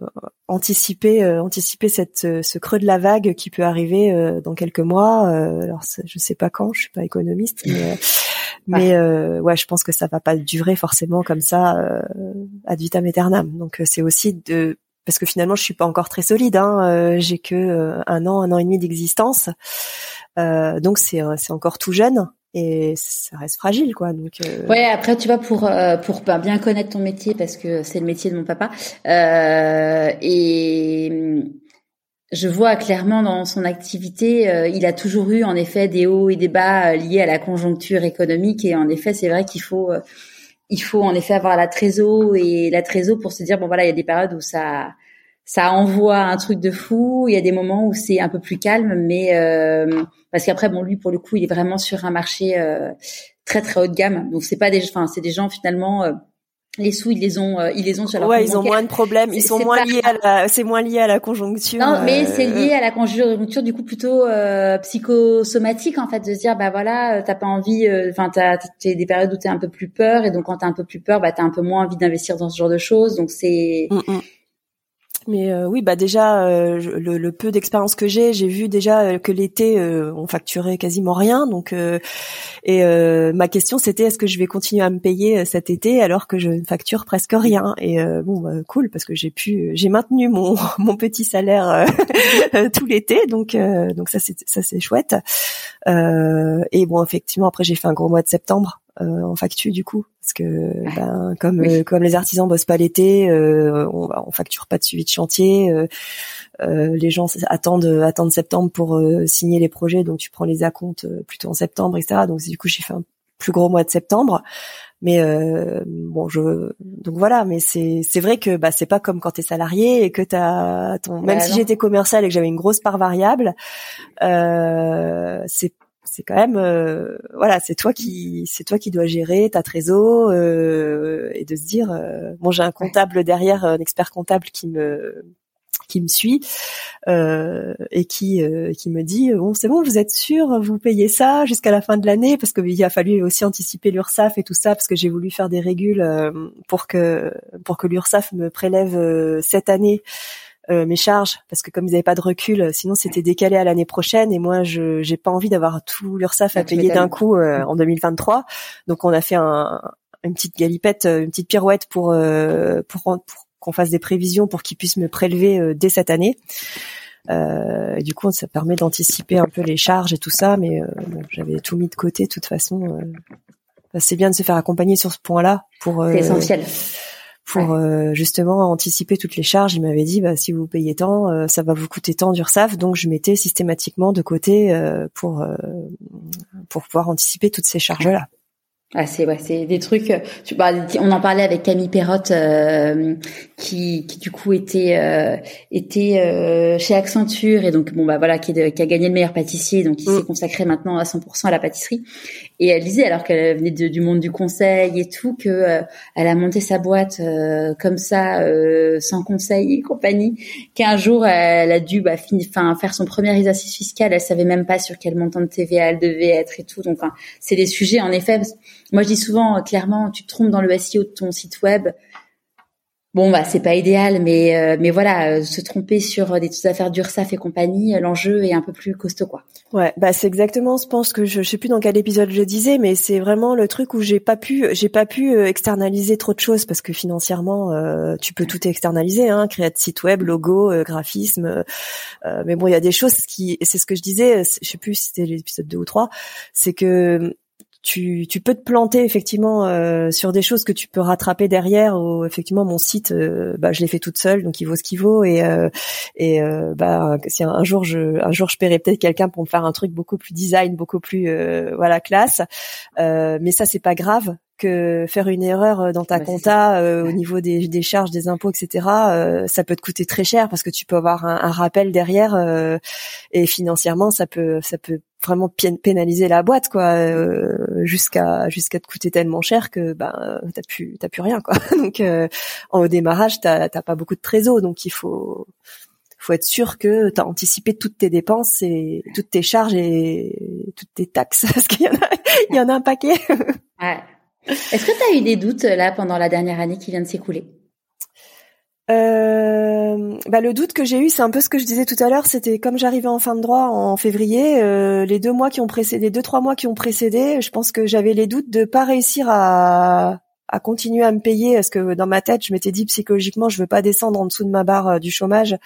anticiper, euh, anticiper cette, ce creux de la vague qui peut arriver euh, dans quelques mois. alors je sais pas quand, je suis pas économiste, mais, mais ouais, je pense que ça va pas durer forcément comme ça ad vitam aeternam. Donc c'est aussi de parce que finalement je suis pas encore très solide. Hein, j'ai que un an, un an et demi d'existence, donc c'est c'est encore tout jeune et ça reste fragile quoi donc euh... ouais après tu vois pour euh, pour ben, bien connaître ton métier parce que c'est le métier de mon papa euh, et je vois clairement dans son activité euh, il a toujours eu en effet des hauts et des bas euh, liés à la conjoncture économique et en effet c'est vrai qu'il faut il faut en effet avoir la trésor et la trésor pour se dire bon voilà il y a des périodes où ça ça envoie un truc de fou. Il y a des moments où c'est un peu plus calme, mais euh, parce qu'après, bon, lui pour le coup, il est vraiment sur un marché euh, très très haut de gamme. Donc c'est pas des, enfin c'est des gens finalement. Euh, les sous, ils les ont, ils les ont sur leur Ouais, ils ont moins de problèmes. Ils sont moins liés à la, c'est moins lié à la conjoncture. Non, mais c'est lié à la conjoncture, du coup plutôt psychosomatique en fait, de se dire bah voilà, t'as pas envie, enfin t'as, t'as des périodes où t'es un peu plus peur et donc quand t'as un peu plus peur, bah t'as un peu moins envie d'investir dans ce genre de choses. Donc c'est, mm, mm. Mais euh, oui, bah déjà euh, le, le, peu d'expérience que j'ai, j'ai vu déjà euh, que l'été on facturait quasiment rien. Donc et ma question c'était est-ce que je vais continuer à me payer cet été alors que je ne facture presque rien? Et bon, bah, cool parce que j'ai pu, j'ai maintenu mon mon petit salaire tout l'été. Donc donc ça c'est ça c'est chouette. et bon effectivement après j'ai fait un gros mois de septembre euh, en facture du coup parce que ben, comme euh, comme les artisans bossent pas l'été, euh, on, on facture pas de suivi de chantier. les gens attendent attendent septembre pour signer les projets, donc tu prends les acomptes plutôt en septembre, etc. Donc du coup j'ai fait un plus gros mois de septembre. Mais bon, je donc voilà. Mais c'est c'est vrai que bah c'est pas comme quand t'es salarié et que t'as ton même si j'étais commercial et que j'avais une grosse part variable, euh, c'est c'est quand même euh, voilà c'est toi qui c'est toi qui dois gérer ta trésor euh, et de se dire euh, bon j'ai un comptable derrière un expert comptable qui me qui me suit euh, et qui qui me dit bon c'est bon vous êtes sûr vous payez ça jusqu'à la fin de l'année parce qu'il a fallu aussi anticiper l'URSSAF et tout ça parce que j'ai voulu faire des régules pour que pour que l'URSSAF me prélève cette année euh, mes charges parce que comme ils n'avaient pas de recul, sinon c'était décalé à l'année prochaine et moi je j'ai pas envie d'avoir tout l'URSSAF à payer d'un coup euh, en 2023. Donc on a fait un, une petite galipette, euh, une petite pirouette pour pour, qu'on fasse des prévisions pour qu'ils puissent me prélever dès cette année. et du coup, ça permet d'anticiper un peu les charges et tout ça, mais j'avais tout mis de côté de toute façon. c'est bien de se faire accompagner sur ce point-là pour. c'est essentiel pour euh, justement anticiper toutes les charges. Il m'avait dit bah, si vous payez tant, euh, ça va vous coûter tant d'URSAF, donc je mettais systématiquement de côté euh, pour pour pouvoir anticiper toutes ces charges là. Ah, c'est ouais, c'est des trucs. Tu, bah, on en parlait avec Camille Perrotte, euh, qui, qui du coup était euh, était euh, chez Accenture et donc bon bah voilà, qui, qui a gagné le meilleur pâtissier, donc il mm. s'est consacré maintenant à 100% à la pâtisserie. Et elle disait alors qu'elle venait du monde du conseil et tout que euh, elle a monté sa boîte comme ça, sans conseil et compagnie, qu'un jour elle a dû bah, fin, faire son premier exercice fiscal, elle savait même pas sur quel montant de TVA elle devait être et tout. Donc c'est des sujets en effet. Moi, je dis souvent, euh, clairement, tu te trompes dans le SEO de ton site web. Bon, bah, c'est pas idéal, mais euh, mais voilà, euh, se tromper sur des affaires d'URSAF et compagnie, l'enjeu est un peu plus costaud, quoi. Ouais, bah c'est exactement, je pense que je, je sais plus dans quel épisode je disais, mais c'est vraiment le truc où j'ai pas pu, j'ai pas pu externaliser trop de choses parce que financièrement, tu peux tout externaliser, hein, créer de site web, logo, graphisme, mais bon, il y a des choses qui, c'est ce que je disais, je sais plus si c'était l'épisode 2 ou 3, c'est que tu, tu peux te planter effectivement euh, sur des choses que tu peux rattraper derrière. Ou effectivement, mon site, euh, bah, je l'ai fait toute seule, donc il vaut ce qu'il vaut. Et euh, et bah si un, jour je un jour je paierai peut-être quelqu'un pour me faire un truc beaucoup plus design, beaucoup plus voilà classe. mais ça c'est pas grave que faire une erreur euh, dans ta compta euh, au niveau des, des, charges, des impôts, etc. Euh, ça peut te coûter très cher parce que tu peux avoir un, un rappel derrière et financièrement ça peut ça peut vraiment pénaliser la boîte quoi jusqu'à jusqu'à te coûter tellement cher que ben t'as plus t'as plus rien quoi. donc au démarrage t'as t'as pas beaucoup de trésor donc il faut faut être sûr que tu as anticipé toutes tes dépenses et toutes tes charges et toutes tes taxes parce qu'il y en a il y en a un paquet. ouais. Est-ce que tu as eu des doutes là pendant la dernière année qui vient de s'écouler? Euh, bah le doute que j'ai eu, c'est un peu ce que je disais tout à l'heure. C'était comme j'arrivais en fin de droit en février, euh, les deux mois qui ont précédé, deux trois mois qui ont précédé, je pense que j'avais les doutes de pas réussir à à continuer à me payer parce que dans ma tête, je m'étais dit psychologiquement, je veux pas descendre en dessous de ma barre euh, du chômage.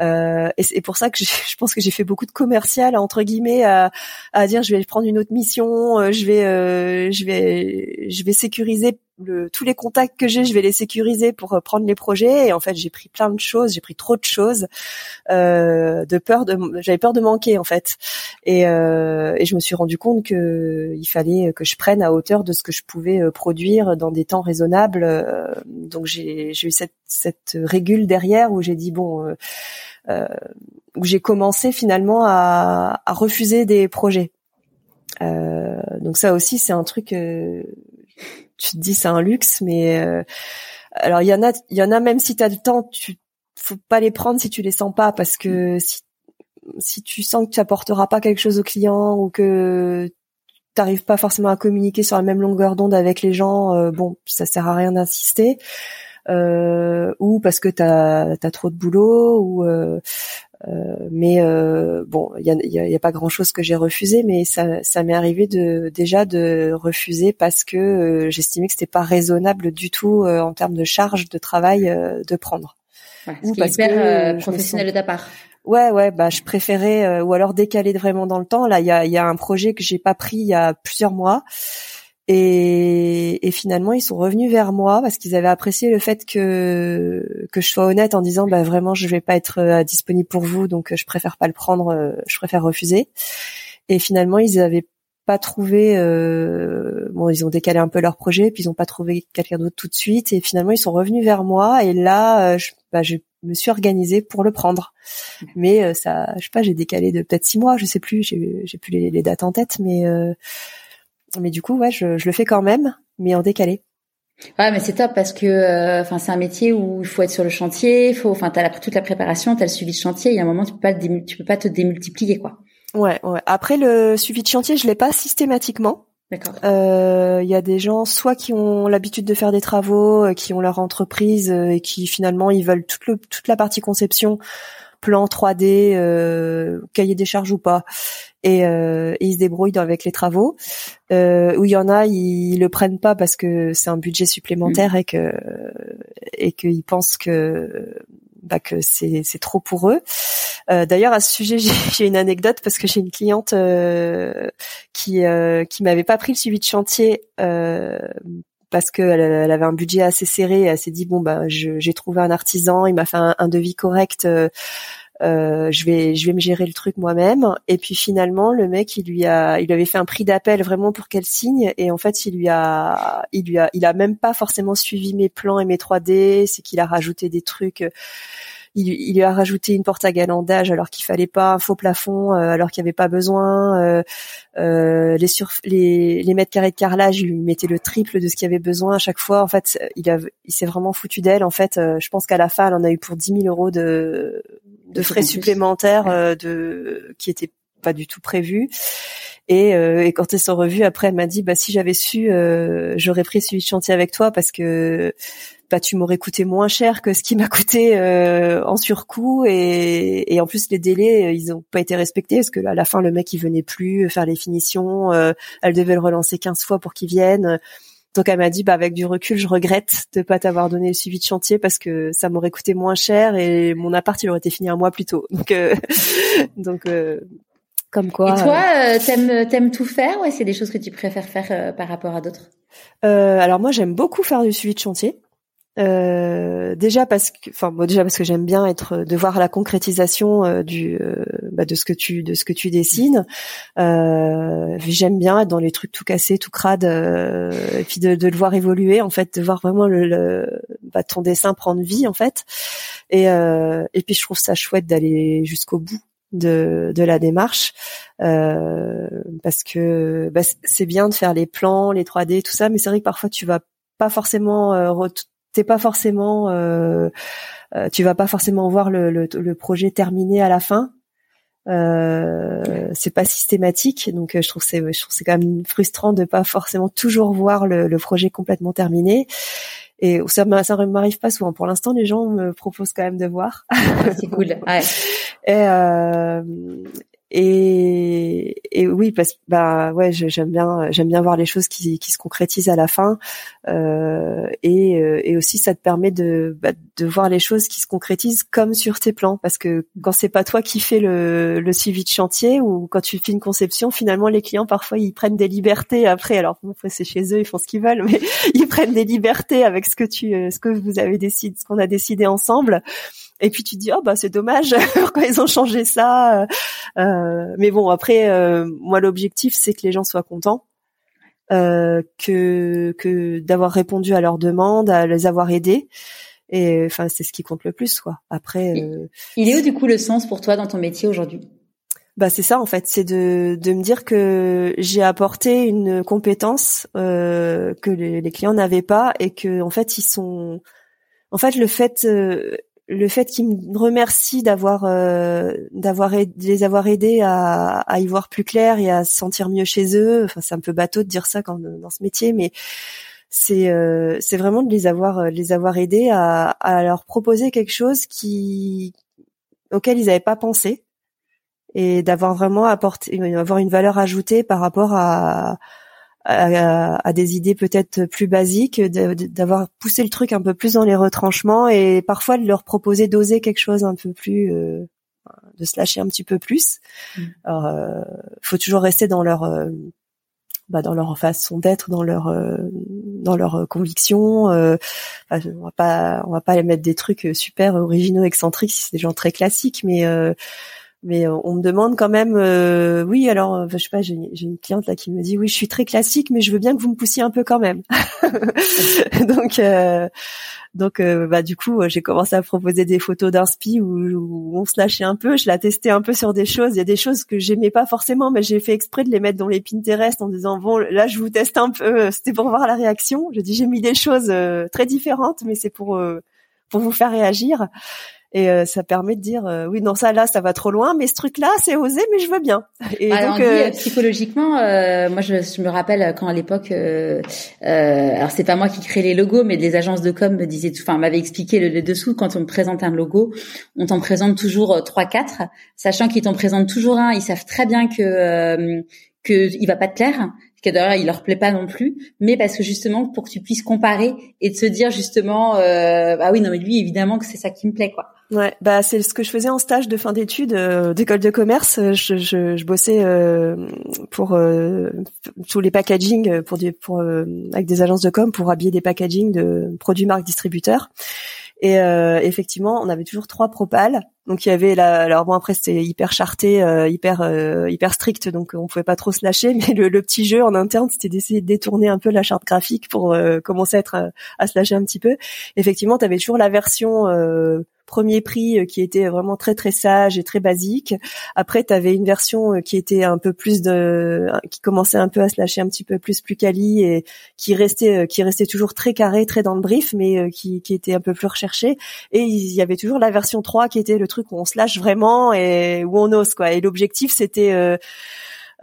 Euh, et c'est pour ça que je pense que j'ai fait beaucoup de commercial entre guillemets à, à, dire je vais prendre une autre mission, euh, je vais euh, je vais je vais sécuriser le, tous les contacts que j'ai, je vais les sécuriser pour euh, prendre les projets. Et en fait, j'ai pris plein de choses, j'ai pris trop de choses, euh, de peur de, j'avais peur de manquer en fait. Et, euh, et je me suis rendu compte que il fallait que je prenne à hauteur de ce que je pouvais produire dans des temps raisonnables. Donc j'ai, eu cette, cette régule derrière où j'ai dit bon euh, où j'ai commencé finalement à, refuser des projets. Euh, donc ça aussi c'est un truc euh, tu te dis c'est un luxe mais euh, alors il y en a il y en a même si tu as le temps tu faut pas les prendre si tu les sens pas parce que si si tu sens que tu apporteras pas quelque chose au client ou que t'arrives pas forcément à communiquer sur la même longueur d'onde avec les gens bon ça sert à rien d'insister. Ou parce que t'as as trop de boulot, ou mais bon, il y a, y a, pas grand chose que j'ai refusé, mais ça, ça m'est arrivé de déjà de refuser parce que j'estimais que c'était pas raisonnable du tout en termes de charge de travail de prendre. Ouais, ou parce que professionnel de ta part. Ouais, ouais, bah je préférais euh, ou alors décaler vraiment dans le temps. Là, il y a, y a un projet que j'ai pas pris il y a plusieurs mois. Et, et, finalement, ils sont revenus vers moi parce qu'ils avaient apprécié le fait que que je sois honnête en disant bah vraiment je vais pas être euh, disponible pour vous donc je préfère pas le prendre, euh, je préfère refuser. Et finalement, ils avaient pas trouvé euh, bon ils ont décalé un peu leur projet puis ils ont pas trouvé quelqu'un d'autre tout de suite et finalement ils sont revenus vers moi et là je, bah, je me suis organisée pour le prendre. Mais euh, ça, je sais pas, j'ai décalé de peut-être six mois, je sais plus, j'ai, j'ai plus les, dates en tête, mais euh, mais du coup, ouais, je, je, le fais quand même, mais en décalé. Ouais, mais c'est top parce que, euh, enfin, c'est un métier où il faut être sur le chantier, faut, enfin, t'as la, toute la préparation, t'as le suivi de chantier. Il y a un moment, tu peux pas, tu peux pas te démultiplier, quoi. Ouais, ouais. Après le suivi de chantier, je l'ai pas systématiquement. D'accord. Euh, il y a des gens soit qui ont l'habitude de faire des travaux, euh, qui ont leur entreprise et qui finalement ils veulent toute, le, toute la partie conception, plan 3D, euh, cahier des charges ou pas, et, et, ils se débrouillent avec les travaux. où il y en a, ils, le prennent pas parce que c'est un budget supplémentaire mmh. et que et qu'ils pensent que bah, que c'est c'est trop pour eux. Euh, D'ailleurs à ce sujet j'ai une anecdote parce que j'ai une cliente euh, qui euh, qui m'avait pas pris le suivi de chantier euh, parce qu'elle elle avait un budget assez serré. elle s'est dit bon bah j'ai trouvé un artisan, il m'a fait un, un, devis correct. Euh, euh, je vais je vais me gérer le truc moi-même et puis finalement le mec il lui a il avait fait un prix d'appel vraiment pour qu'elle signe et en fait il lui a il lui a il a même pas forcément suivi mes plans et mes 3D c'est qu'il a rajouté des trucs il, il, lui a rajouté une porte à galandage alors qu'il fallait pas un faux plafond euh, alors qu'il n'y avait pas besoin euh, euh, les, les les mètres carrés de carrelage il lui mettait le triple de ce qu'il y avait besoin à chaque fois. En fait il a il s'est vraiment foutu d'elle. En fait je pense qu'à la fin elle en a eu pour 10 000 euros de de frais supplémentaires euh, de qui étaient pas du tout prévus. Et, euh, et quand elles sont revues, après, elle m'a dit, bah si j'avais su, euh, j'aurais pris celui de chantier avec toi parce que bah tu m'aurais coûté moins cher que ce qui m'a coûté en surcoût et, et en plus les délais ils ont pas été respectés parce que à la fin le mec il venait plus faire les finitions, elle devait le relancer 15 fois pour qu'il vienne. Donc elle m'a dit, bah avec du recul, je regrette de pas t'avoir donné le suivi de chantier parce que ça m'aurait coûté moins cher et mon appart il aurait été fini un mois plus tôt. Donc euh, donc euh, comme quoi. Et toi, euh, t'aimes t'aimes tout faire ou c'est des choses que tu préfères faire par rapport à d'autres? Alors moi, j'aime beaucoup faire du suivi de chantier. Euh, déjà parce que, enfin, bon, déjà parce que j'aime bien être, de voir la concrétisation euh, du, euh, bah, de ce que tu, de ce que tu dessines. j'aime bien être dans les trucs tout cassés, tout crades, et puis de, de, le voir évoluer, en fait, de voir vraiment le, le bah, ton dessin prendre vie, en fait. Et, et puis je trouve ça chouette d'aller jusqu'au bout de, de la démarche euh, parce que bah, c'est bien de faire les plans, les 3D, tout ça, mais c'est vrai que parfois tu vas pas forcément euh, c'est pas forcément, euh, euh, tu vas pas forcément voir le, le, projet terminé à la fin. Euh, c'est pas systématique, donc euh, je trouve c'est je trouve c'est quand même frustrant de pas forcément toujours voir le, le projet complètement terminé. Et ça ça m'arrive pas souvent. Pour l'instant, les gens me proposent quand même de voir. c'est cool. Ouais. Et, euh, et, et oui, parce bah ouais, j'aime bien j'aime bien voir les choses qui, qui se concrétisent à la fin, euh, et, euh, et aussi ça te permet de bah, de voir les choses qui se concrétisent comme sur tes plans, parce que quand c'est pas toi qui fais le, le suivi de chantier ou quand tu fais une conception, finalement les clients parfois ils prennent des libertés après. Alors bon, c'est chez eux, ils font ce qu'ils veulent, mais ils prennent des libertés avec ce que tu euh, ce que vous avez décidé, ce qu'on a décidé ensemble. Et puis tu te dis oh bah c'est dommage pourquoi ils ont changé ça. Euh, euh, mais bon après euh, moi l'objectif c'est que les gens soient contents, que que d'avoir répondu à leurs demandes, à les avoir aidés. Et enfin c'est ce qui compte le plus quoi. Après. Il est où du coup le sens pour toi dans ton métier aujourd'hui? Bah c'est ça en fait, c'est de, de me dire que j'ai apporté une compétence euh, que les, les clients n'avaient pas et que en fait ils sont en fait le fait le fait qu'ils me remercient d'avoir euh, d'avoir les avoir aidés à, y voir plus clair et à se sentir mieux chez eux. Enfin, c'est un peu bateau de dire ça dans ce métier, mais c'est euh, c'est vraiment de les avoir euh, les avoir aidés à, à leur proposer quelque chose qui auquel ils n'avaient pas pensé et d'avoir vraiment apporté avoir une valeur ajoutée par rapport à à, des idées peut-être plus basiques, d'avoir poussé le truc un peu plus dans les retranchements et parfois de leur proposer d'oser quelque chose un peu plus, euh, de se lâcher un petit peu plus. Mm. Alors, euh, faut toujours rester dans leur euh, bah, dans leur façon d'être, dans leur euh, dans leurs convictions. Euh, on va pas on va pas les mettre des trucs super originaux, excentriques si c'est des gens très classiques, mais mais on me demande quand même oui alors je sais pas j'ai une cliente là qui me dit oui je suis très classique mais je veux bien que vous me poussiez un peu quand même donc donc euh, bah du coup, j'ai commencé à proposer des photos d'inspi où, où, on se lâchait un peu. Je l'ai testé un peu sur des choses. Il y a des choses que j'aimais pas forcément, mais j'ai fait exprès de les mettre dans les Pinterest en disant bon, là je vous teste un peu. C'était pour voir la réaction. Je dis j'ai mis des choses euh, très différentes, mais c'est pour euh, pour vous faire réagir et euh, ça permet de dire euh, oui non ça là ça va trop loin mais ce truc là c'est osé mais je veux bien. Et donc euh, psychologiquement moi je, je, me rappelle quand à l'époque alors c'est pas moi qui crée les logos mais des agences de com me disaient enfin m'avaient expliqué le, dessous. Quand on me présente un logo on t'en présente toujours trois quatre sachant qu'ils t'en présentent toujours un. Ils savent très bien que que il va pas te plaire que d'ailleurs il leur plaît pas non plus, mais parce que justement pour que tu puisses comparer et te dire justement euh, ah oui non mais lui évidemment que c'est ça qui me plaît quoi. Ouais, bah c'est ce que je faisais en stage de fin d'études euh, d'école de commerce. Je, je, je bossais euh, pour euh, tous les packaging pour des pour euh, avec des agences de com pour habiller des packaging de produits marques distributeurs. Et euh, effectivement, on avait toujours trois propales. Donc il y avait la, alors bon après c'était hyper charté, euh, hyper euh, hyper strict, donc on pouvait pas trop se lâcher. Mais le, le petit jeu en interne, c'était d'essayer de détourner un peu la charte graphique pour commencer à être à se lâcher un petit peu. Effectivement, tu avais toujours la version premier prix euh, qui était vraiment très très sage et très basique. Après, tu avais une version euh, qui était un peu plus de, qui commençait un peu à se lâcher un petit peu plus plus quali et qui restait euh, qui restait toujours très carré, très dans le brief, mais qui, qui était un peu plus recherché. Et il y avait toujours la version 3 qui était le truc où on se lâche vraiment et où on ose quoi. Et l'objectif c'était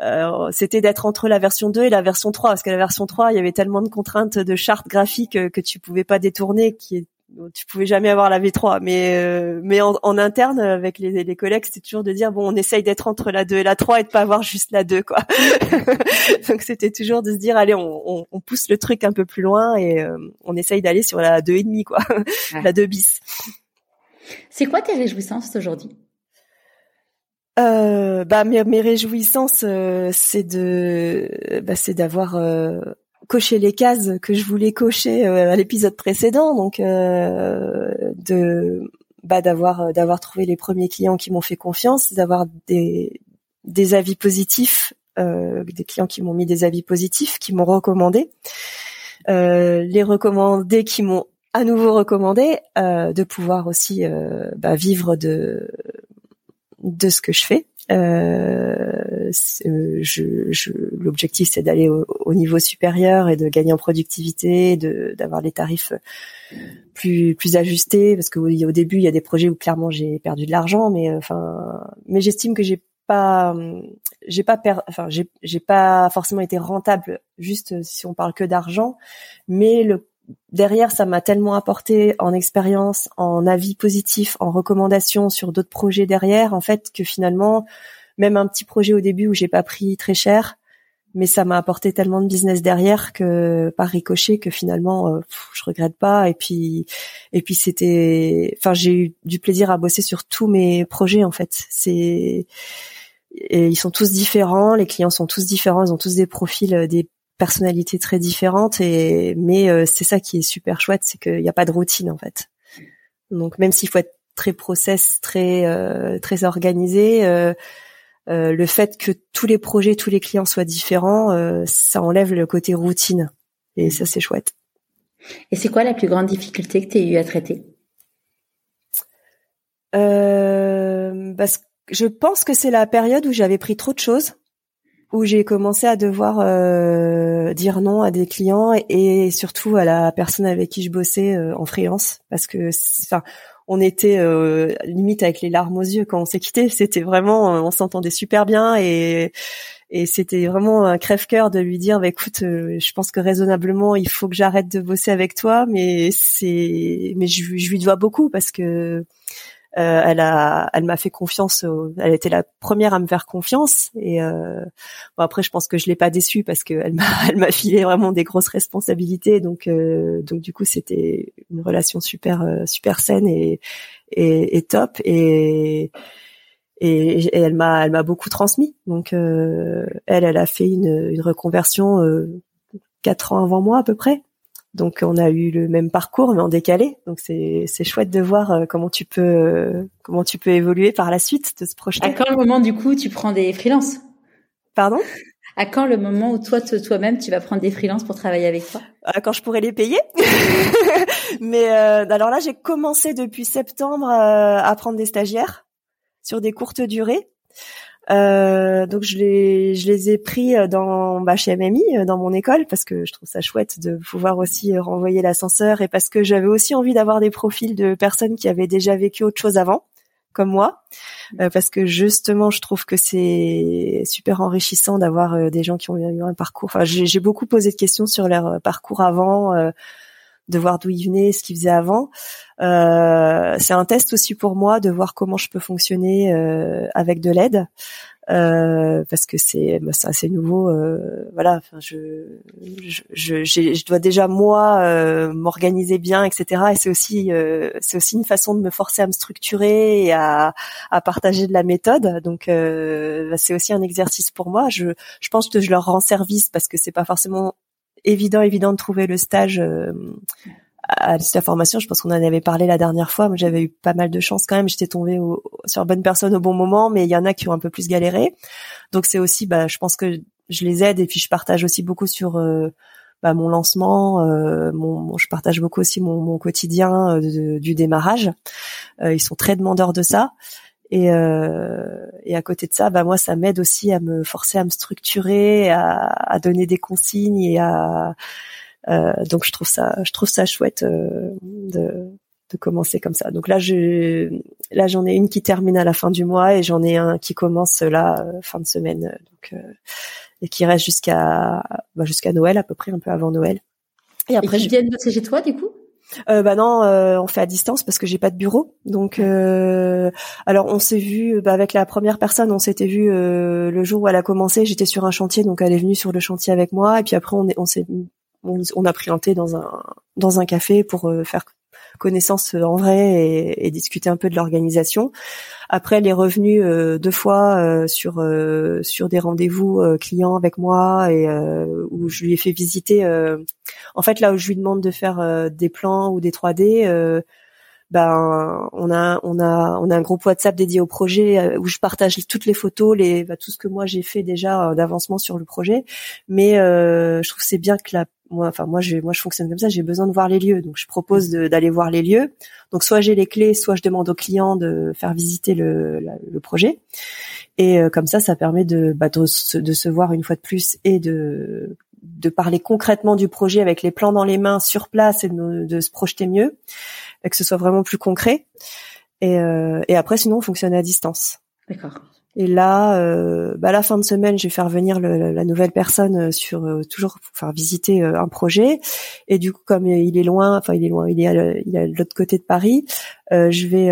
euh, c'était d'être entre la version 2 et la version 3 parce que la version 3 il y avait tellement de contraintes de chartes graphiques que tu pouvais pas détourner qui tu pouvais jamais avoir la V3 mais euh, mais en, en, interne avec les, les collègues c'était toujours de dire bon on essaye d'être entre la 2 et la 3 et de pas avoir juste la 2 quoi. Donc c'était toujours de se dire allez on, on, on, pousse le truc un peu plus loin et euh, on essaye d'aller sur la 2 et demi quoi. La 2 bis. C'est quoi tes réjouissances aujourd'hui? Euh, bah mes, mes réjouissances euh, c'est de bah, c'est d'avoir cocher les cases que je voulais cocher euh, à l'épisode précédent, donc euh, de bah, d'avoir euh, d'avoir trouvé les premiers clients qui m'ont fait confiance, d'avoir des des avis positifs, des clients qui m'ont mis des avis positifs, qui m'ont recommandé, les recommandés qui m'ont à nouveau recommandé, de pouvoir aussi bah, vivre de de ce que je fais. Euh, je, je, L'objectif, c'est d'aller au, niveau supérieur et de gagner en productivité, de d'avoir les tarifs plus plus ajustés, parce que au début, il y a des projets où clairement j'ai perdu de l'argent, mais euh, enfin, mais j'estime que j'ai pas j'ai pas per, enfin j'ai pas forcément été rentable juste si on parle que d'argent. Mais le derrière, ça m'a tellement apporté en expérience, en avis positif, en recommandations sur d'autres projets derrière, en fait, que finalement, même un petit projet au début où j'ai pas pris très cher, mais ça m'a apporté tellement de business derrière que par ricochet que finalement euh, je regrette pas. Et puis et puis c'était enfin j'ai eu du plaisir à bosser sur tous mes projets en fait. C'est et ils sont tous différents les clients sont tous différents ils ont tous des profils euh, des personnalités très différentes et mais euh, c'est ça qui est super chouette, c'est qu'il n'y a pas de routine en fait. Donc même s'il faut être très process, très euh, très organisé, euh, le fait que tous les projets, tous les clients soient différents, ça enlève le côté routine et ça c'est chouette. Et c'est quoi la plus grande difficulté que tu as eu à traiter? Parce que je pense que c'est la période où j'avais pris trop de choses où j'ai commencé à devoir euh, dire non à des clients et, surtout à la personne avec qui je bossais euh, en freelance. Parce que enfin on était euh, limite avec les larmes aux yeux quand on s'est quitté. C'était vraiment on s'entendait super bien et et c'était vraiment un crève-cœur de lui dire bah, écoute je pense que raisonnablement il faut que j'arrête de bosser avec toi mais c'est mais je, je lui dois beaucoup parce que euh, elle a, elle m'a fait confiance. elle était la première à me faire confiance. Et euh, bon, après, je pense que je l'ai pas déçue parce qu'elle m'a, elle m'a filé vraiment des grosses responsabilités. Donc, euh, donc du coup, c'était une relation super, super saine et, et, et top. Et et, elle m'a elle m'a beaucoup transmis. Donc elle elle a fait une, une reconversion quatre ans avant moi à peu près. Donc on a eu le même parcours mais en décalé. Donc c'est c'est chouette de voir euh, comment tu peux euh, comment tu peux évoluer par la suite, de se projeter. À quand le moment du coup tu prends des freelances? Pardon? À quand le moment où toi toi-même tu vas prendre des freelances pour travailler avec toi? À Quand je pourrai les payer. mais euh, alors là j'ai commencé depuis septembre à prendre des stagiaires sur des courtes durées. Euh, donc je les je les ai pris euh, dans bah, chez MMI euh, dans mon école parce que je trouve ça chouette de pouvoir aussi renvoyer l'ascenseur et parce que j'avais aussi envie d'avoir des profils de personnes qui avaient déjà vécu autre chose avant comme moi. Parce que justement je trouve que c'est super enrichissant d'avoir des gens qui ont eu un parcours. Enfin j'ai beaucoup posé de questions sur leur parcours avant de voir d'où ils venaient, ce qu'ils faisaient avant. Euh, c'est un test aussi pour moi de voir comment je peux fonctionner euh, avec de l'aide. Euh, parce que c'est bah, assez nouveau euh, voilà enfin je je, je, je dois déjà moi euh, m'organiser bien etc et c'est aussi euh, c'est aussi une façon de me forcer à me structurer et à, à partager de la méthode donc bah, c'est aussi un exercice pour moi je je pense que je leur rends service parce que c'est pas forcément évident, évident de trouver le stage euh, à la formation. Je pense qu'on en avait parlé la dernière fois. mais j'avais eu pas mal de chance quand même. J'étais tombée sur la bonne personne au bon moment, mais il y en a qui ont un peu plus galéré. Donc c'est aussi, bah, je pense que je les aide et puis je partage aussi beaucoup sur euh, bah, mon lancement. Euh, mon, je partage beaucoup aussi mon, mon quotidien du démarrage. ils sont très demandeurs de ça. Et, euh, et à côté de ça, bah moi, ça m'aide aussi à me forcer à me structurer, à, à donner des consignes et à euh, donc je trouve ça, je trouve ça chouette euh, de, de commencer comme ça. Donc là, je, là j'en ai une qui termine à la fin du mois et j'en ai un qui commence là euh, fin de semaine, donc euh, et qui reste jusqu'à bah, jusqu'à Noël à peu près, un peu avant Noël. Et après, et je viens de chez toi du coup? Euh, bah non, euh, on fait à distance parce que j'ai pas de bureau. Donc, euh, alors on s'est vu bah, avec la première personne, on s'était vu euh, le jour où elle a commencé. J'étais sur un chantier, donc elle est venue sur le chantier avec moi. Et puis après, on, est, on s'est, on, a pris un dans un dans un café pour faire connaissance en vrai et, et discuter un peu de l'organisation. Après, elle est revenue euh, deux fois euh, sur euh, sur des rendez-vous clients avec moi et où je lui ai fait visiter. en fait, là où je lui demande de faire des plans ou des 3D, ben on a on a on a un groupe WhatsApp dédié au projet où je partage toutes les photos, les bah, tout ce que moi j'ai fait déjà d'avancement sur le projet. Mais je trouve c'est bien que la moi, enfin moi, je, moi je fonctionne comme ça. J'ai besoin de voir les lieux, donc je propose d'aller voir les lieux. Donc soit j'ai les clés, soit je demande au client de faire visiter le, le projet. Et euh, comme ça, ça permet de, bah, de, se voir une fois de plus et de de parler concrètement du projet avec les plans dans les mains sur place et de, de se projeter mieux, et que ce soit vraiment plus concret. Et, euh, et après, sinon, on fonctionne à distance. D'accord. Et là, euh, bah, la fin de semaine, je vais faire venir le, la nouvelle personne euh, sur euh, toujours faire visiter euh, un projet. Et du coup, comme il est loin, enfin il est loin, il est à, l'autre côté de Paris, je vais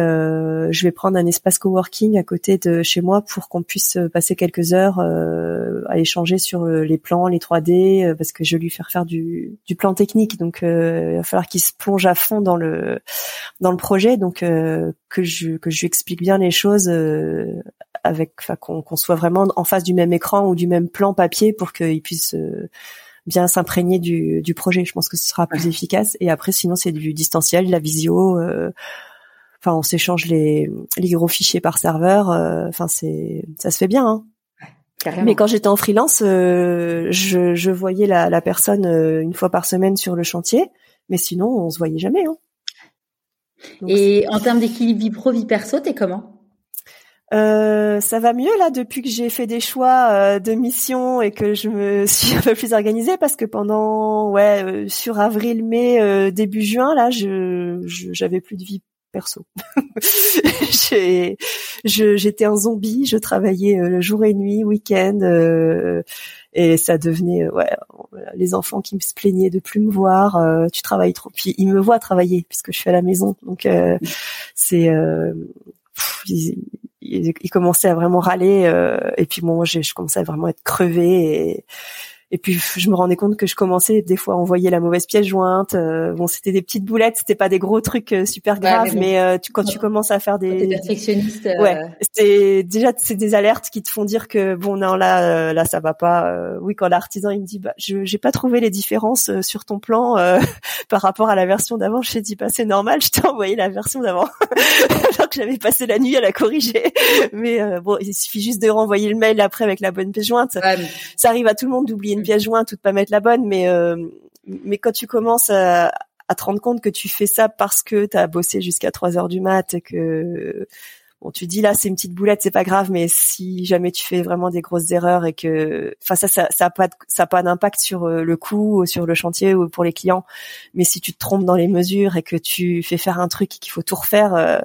je vais prendre un espace coworking à côté de chez moi pour qu'on puisse passer quelques heures à échanger sur les plans, les 3D, parce que je vais lui faire faire du, du plan technique. Donc il va falloir qu'il se plonge à fond dans le dans le projet, donc que je que je lui explique bien les choses avec, enfin, qu'on soit vraiment en face du même écran ou du même plan papier pour qu'il puisse euh, bien s'imprégner du, du projet. Je pense que ce sera plus efficace. Et après, sinon, c'est du distanciel, la visio. Euh, enfin, on s'échange les, les gros fichiers par serveur. Euh, enfin, c'est ça se fait bien. Hein. Mais quand j'étais en freelance, je, je, voyais la, la personne une fois par semaine sur le chantier, mais sinon on se voyait jamais. Hein. Et en termes d'équilibre vie pro vie perso, t'es comment? Euh, ça va mieux là depuis que j'ai fait des choix euh, de mission et que je me suis un peu plus organisée? Parce que pendant ouais euh, sur avril mai début juin là je j'avais plus de vie perso. J'étais un zombie, je travaillais euh, jour et nuit, week-end, euh, et ça devenait ouais les enfants qui me plaignaient de plus me voir. Euh, tu travailles trop, puis ils me voient travailler puisque je suis à la maison, donc c'est ils, ils, commençaient à vraiment râler, et puis bon, moi je commençais à vraiment être crevée et et puis je me rendais compte que je commençais des fois à envoyer la mauvaise pièce jointe. Euh, bon, c'était des petites boulettes, c'était pas des gros trucs euh, super graves, mais, euh, tu, quand tu commences à faire des, perfectionnistes, ouais, c'est déjà c'est des alertes qui te font dire que bon non là là ça va pas. oui, quand l'artisan il me dit bah je j'ai pas trouvé les différences sur ton plan par rapport à la version d'avant, je t'ai dit bah c'est normal, je t'ai envoyé la version d'avant alors que j'avais passé la nuit à la corriger. Mais bon, il suffit juste de renvoyer le mail après avec la bonne pièce jointe. Ça arrive à tout le monde d'oublier une pièce jointe ou pas mettre la bonne, mais euh, mais quand tu commences à, te rendre compte que tu fais ça parce que tu as bossé jusqu'à 3 heures du mat et que bon tu dis là c'est une petite boulette c'est pas grave mais si jamais tu fais vraiment des grosses erreurs et que enfin ça ça ça a pas ça a pas d'impact sur euh, le coût sur le chantier ou pour les clients mais si tu te trompes dans les mesures et que tu fais faire un truc qu'il faut tout refaire euh,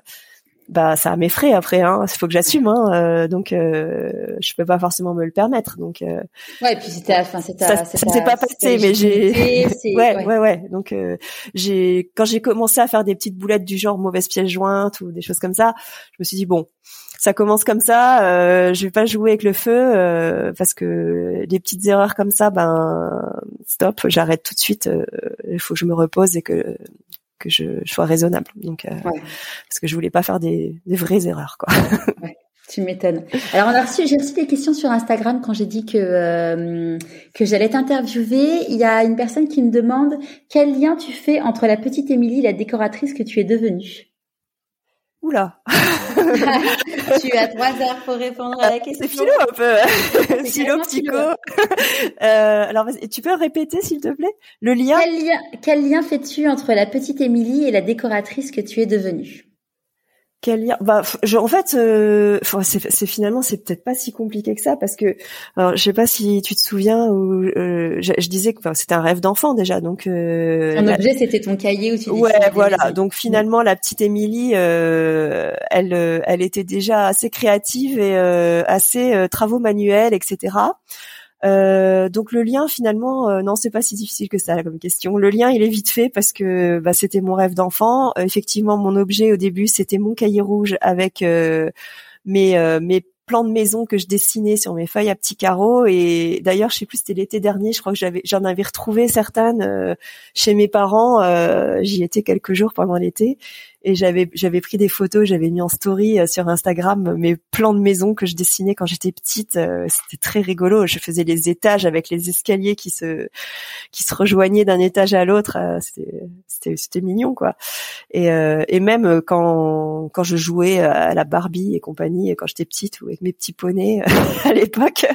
bah ça m'effraie après hein. Il faut que j'assume hein. Euh, donc euh, je peux pas forcément me le permettre. Donc euh, ouais et puis c'était enfin c'était ça, ça s'est pas passé mais j'ai ouais, ouais, ouais. donc euh, j'ai quand j'ai commencé à faire des petites boulettes du genre mauvaise pièce jointe ou des choses comme ça je me suis dit bon ça commence comme ça euh, je vais pas jouer avec le feu parce que des petites erreurs comme ça ben stop j'arrête tout de suite il faut que je me repose et que que je, sois raisonnable. Donc, euh, parce que je voulais pas faire des, des vraies erreurs, quoi. Ouais. Tu m'étonnes. Alors on a reçu, j'ai reçu des questions sur Instagram quand j'ai dit que euh, que j'allais t'interviewer. Il y a une personne qui me demande quel lien tu fais entre la petite Émilie et la décoratrice que tu es devenue? Oula. tu as trois heures pour répondre à la question. C'est philo un peu. philo, psycho. euh, alors, tu peux répéter, s'il te plaît, le lien? Quel lien, quel lien fais-tu entre la petite Émilie et la décoratrice que tu es devenue? Quel lien bah je, en fait euh, c'est finalement c'est peut-être pas si compliqué que ça parce que alors je sais pas si tu te souviens ou euh, je, je, disais que c'était un rêve d'enfant déjà donc euh, un objet c'était ton cahier où tu ouais voilà. donc finalement la petite Émilie euh, elle euh, elle était déjà assez créative et assez travaux manuels etc euh, donc le lien finalement, euh, non, c'est pas si difficile que ça comme question. Le lien, il est vite fait parce que bah, c'était mon rêve d'enfant. Euh, effectivement, mon objet au début, c'était mon cahier rouge avec mes mes plans de maison que je dessinais sur mes feuilles à petits carreaux. Et d'ailleurs, je sais plus, c'était l'été dernier, je crois que j'avais j'en avais retrouvé certaines chez mes parents. J'y étais quelques jours pendant l'été et j'avais j'avais pris des photos, j'avais mis en story euh, sur Instagram mes plans de maison que je dessinais quand j'étais petite. Euh, c'était très rigolo. Je faisais les étages avec les escaliers qui se qui se rejoignaient d'un étage à l'autre. Euh, c'était c'était mignon quoi. Et et même quand quand je jouais à la Barbie et compagnie quand j'étais petite ou avec mes petits poneys à l'époque,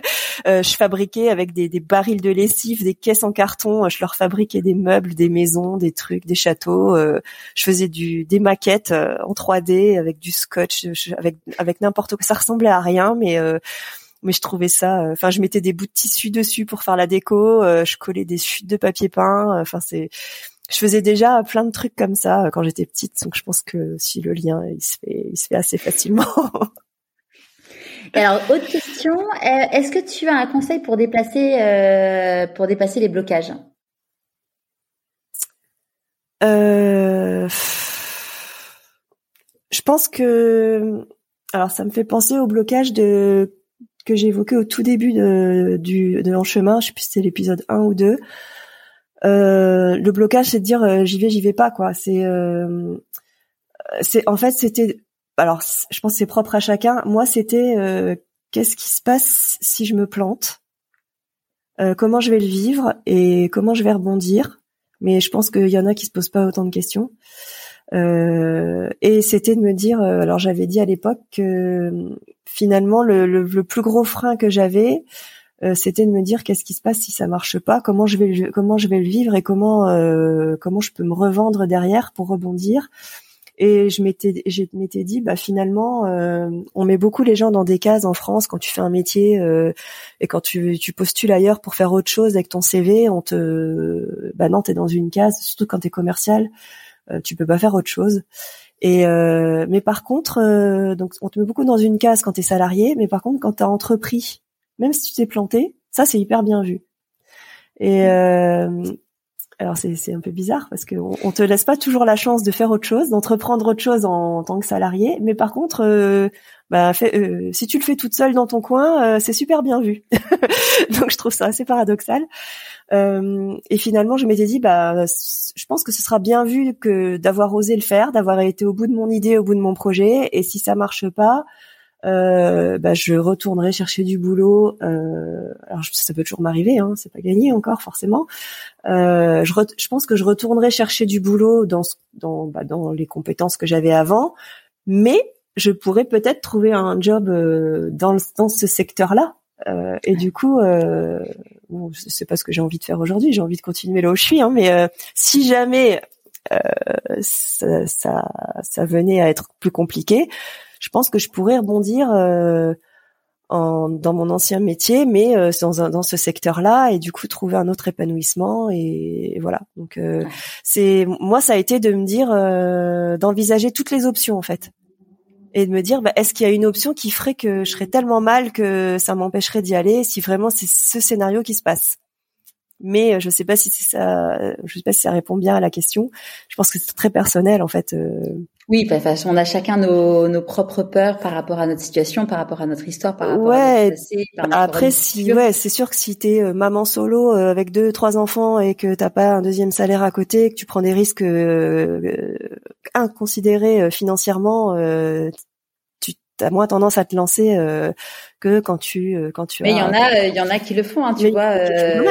je fabriquais avec des, des barils de lessive, des caisses en carton. Je leur fabriquais des meubles, des maisons, des trucs, des châteaux. je faisais du des maquettes euh, en 3D avec du scotch, avec avec n'importe quoi. Ça ressemblait à rien, mais euh, mais je trouvais ça. Euh, enfin, je mettais des bouts de tissu dessus pour faire la déco. je collais des chutes de papier peint. Enfin, c'est je faisais déjà plein de trucs comme ça quand j'étais petite, donc je pense que si le lien il se fait, il se fait assez facilement. Alors, autre question, est-ce que tu as un conseil pour déplacer pour dépasser les blocages? Euh je pense que alors ça me fait penser au blocage de que évoqué au tout début de du de chemin, je sais plus si c'est l'épisode 1 ou 2. Euh, le blocage c'est de dire euh, j'y vais j'y vais pas quoi, c'est euh, c'est en fait c'était alors je pense que c'est propre à chacun. Moi c'était euh, qu'est-ce qui se passe si je me plante? Comment je vais le vivre et comment je vais rebondir? Mais je pense qu'il y en a qui se posent pas autant de questions. Euh, et c'était de me dire, euh, alors j'avais dit à l'époque que finalement le, le, plus gros frein que j'avais, euh, c'était de me dire qu'est-ce qui se passe si ça marche pas, comment je vais comment je vais le vivre et comment comment je peux me revendre derrière pour rebondir. Et je m'étais je m'étais dit bah finalement on met beaucoup les gens dans des cases en France quand tu fais un métier et quand tu, tu postules ailleurs pour faire autre chose avec ton CV, on te bah non, tu es dans une case surtout quand tu es commercial. Euh, tu peux pas faire autre chose. Et mais par contre, donc on te met beaucoup dans une case quand t'es salarié, mais par contre quand t'as entrepris, même si tu t'es planté, ça c'est hyper bien vu. Et alors c'est un peu bizarre parce qu'on on te laisse pas toujours la chance de faire autre chose, d'entreprendre autre chose en, tant que salarié, mais par contre, euh, bah, euh, si tu le fais toute seule dans ton coin, euh, c'est super bien vu. Donc je trouve ça assez paradoxal. et finalement, je m'étais dit, bah, je pense que ce sera bien vu que d'avoir osé le faire, d'avoir été au bout de mon idée, au bout de mon projet, et si ça marche pas, euh, bah, je retournerai chercher du boulot. Euh, alors ça peut toujours m'arriver, hein, c'est pas gagné encore forcément. Euh, je, je, pense que je retournerai chercher du boulot dans dans, bah, dans les compétences que j'avais avant, mais je pourrais peut-être trouver un job euh, dans dans ce secteur-là. Euh, et du coup, euh, bon, c'est pas ce que j'ai envie de faire aujourd'hui. J'ai envie de continuer là où je suis, hein, mais euh, si jamais ça, ça, ça venait à être plus compliqué, je pense que je pourrais rebondir euh, en, dans mon ancien métier, mais euh, dans, dans ce secteur-là, et du coup trouver un autre épanouissement. Et, voilà. Donc euh, c'est moi, ça a été de me dire d'envisager toutes les options en fait, et de me dire bah, est-ce qu'il y a une option qui ferait que je serais tellement mal que ça m'empêcherait d'y aller si vraiment c'est ce scénario qui se passe? Mais je sais pas si c'est ça je sais pas si ça répond bien à la question je pense que c'est très personnel en fait oui, de façon, on a chacun nos, nos, propres peurs par rapport à notre situation, par rapport à notre histoire, par rapport à notre passé. après, si, ouais, c'est sûr que si t'es euh, maman solo euh, avec deux, trois enfants et que t'as pas un deuxième salaire à côté, que tu prends des risques euh, inconsidérés financièrement, tu as moins tendance à te lancer que quand tu euh, quand tu mais il y en a euh, il y en a qui le font hein, tu vois euh,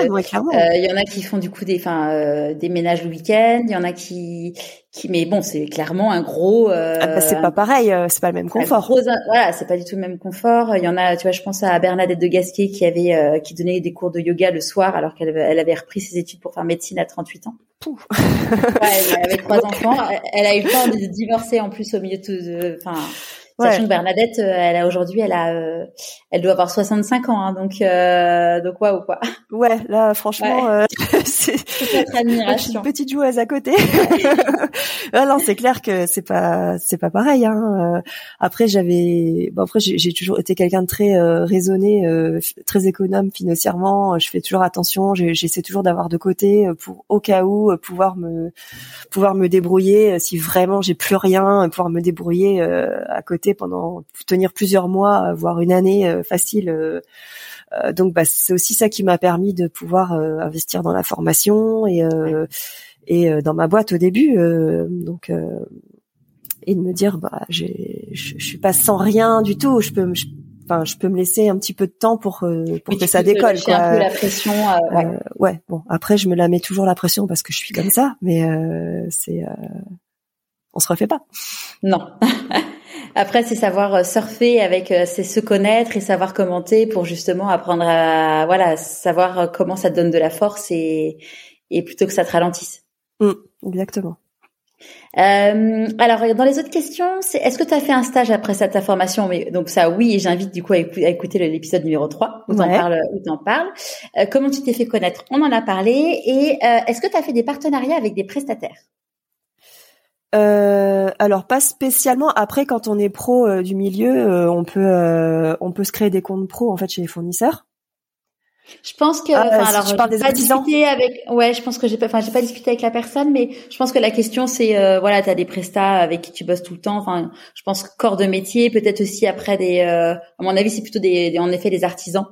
il y en a qui font du coup des enfin des ménages le week-end il y en a qui qui mais bon c'est clairement un gros ah bah, c'est pas pareil c'est pas le même confort. gros, voilà c'est pas du tout le même confort. Il y en a tu vois je pense à Bernadette de Gasquet qui avait qui donnait des cours de yoga le soir alors qu'elle elle avait repris ses études pour faire médecine à 38 ans. Ouais, elle avait trois enfants. Elle a eu le temps de divorcer en plus au milieu de enfin Sachant que Bernadette, euh, elle a aujourd'hui, elle a, euh, elle doit avoir 65 ans, hein, donc euh, donc waouh quoi. Ouais, là franchement, euh, c'est. Une petite joueuse à côté. ah non, c'est clair que c'est pas c'est pas pareil. Hein. Après j'avais, bon après j'ai toujours été quelqu'un de très raisonné, très économe financièrement. Je fais toujours attention. J'essaie toujours d'avoir de côté pour au cas où pouvoir me pouvoir me débrouiller si vraiment j'ai plus rien, pouvoir me débrouiller à côté pendant tenir plusieurs mois, voire une année euh, facile. Euh, euh, donc bah, c'est aussi ça qui m'a permis de pouvoir investir dans la formation et et dans ma boîte au début. donc et de me dire bah j'ai je, suis pas sans rien du tout. Je peux enfin je peux me laisser un petit peu de temps pour pour que ça décolle quoi. un peu la pression ouais. ouais. bon après je me la mets toujours la pression parce que je suis comme ça mais c'est on se refait pas non Après, c'est savoir euh, surfer avec, euh, c'est se connaître et savoir commenter pour justement apprendre à, voilà, savoir euh, comment ça te donne de la force et, et plutôt que ça te ralentisse. Mmh, exactement. Euh, alors, dans les autres questions, c'est est-ce que tu as fait un stage après cette formation? Mais donc ça, oui, et j'invite du coup à, écouter l'épisode numéro 3 où t'en parles. Où t'en parles. comment tu t'es fait connaître? On en a parlé. Et est-ce que tu as fait des partenariats avec des prestataires? Euh, alors pas spécialement. Après, quand on est pro euh, du milieu, euh, on peut euh, on peut se créer des comptes pro en fait chez les fournisseurs. Je pense que, ah, alors, je parle des pas discuté avec, ouais, je pense que j'ai pas, enfin, j'ai pas discuté avec la personne, mais je pense que la question c'est, voilà, t'as des prestats avec qui tu bosses tout le temps. Enfin, je pense corps de métier, peut-être aussi après des, à mon avis, c'est plutôt des, en effet, des artisans.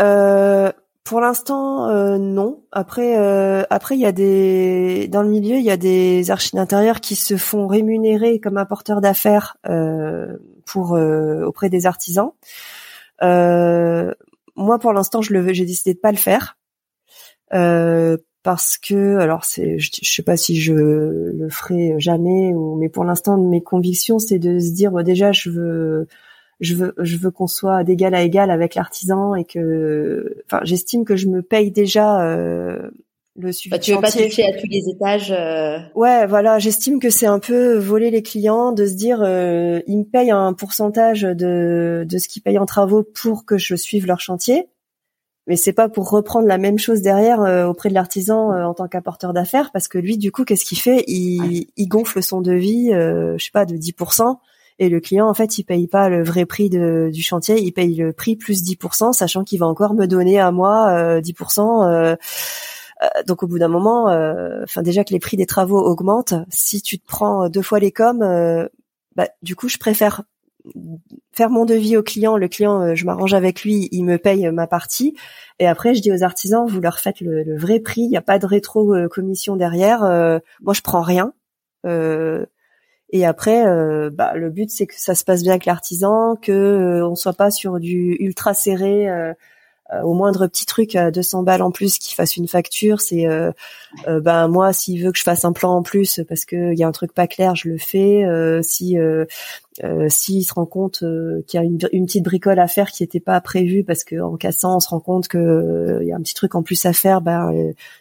Euh, pour l'instant, euh, non. Après, euh, après, il y a des dans le milieu, il y a des archives d'intérieur qui se font rémunérer comme apporteurs d'affaires euh, pour auprès des artisans. moi, pour l'instant, je le, j'ai décidé de pas le faire parce que, alors, c'est, je, je, sais pas si je le ferai jamais mais pour l'instant, mes convictions, c'est de se dire, déjà, je veux je veux je veux qu'on soit d'égal à égal avec l'artisan et que enfin j'estime que je me paye déjà euh, le suivi bah, tu veux pas toucher à tous les étages euh... ouais voilà j'estime que c'est un peu voler les clients de se dire euh, ils me payent un pourcentage de de ce qu'ils payent en travaux pour que je suive leur chantier. Mais c'est pas pour reprendre la même chose derrière euh, auprès de l'artisan euh, en tant qu'apporteur d'affaires parce que lui du coup qu'est-ce qu'il fait? Il, il, gonfle son devis euh, je sais pas de 10% et le client en fait il paye pas le vrai prix du chantier il paye le prix plus 10% sachant qu'il va encore me donner à moi 10% donc au bout d'un moment enfin déjà que les prix des travaux augmentent si tu te prends deux fois les coms bah, du coup je préfère faire mon devis au client, le client, euh, je m'arrange avec lui, il me paye ma partie, et après je dis aux artisans, vous leur faites le, vrai prix, il n'y a pas de rétro euh, commission derrière, euh, moi je prends rien. Et après, bah, le but c'est que ça se passe bien avec l'artisan, que on soit pas sur du ultra serré euh, au moindre petit truc à 200 balles en plus qui fasse une facture, c'est euh, euh, ben moi s'il veut que je fasse un plan en plus parce que il y a un truc pas clair, je le fais. si s'il se rend compte qu'il y a une, une, petite bricole à faire qui n'était pas prévue parce que en cassant on se rend compte que il y a un petit truc en plus à faire, ben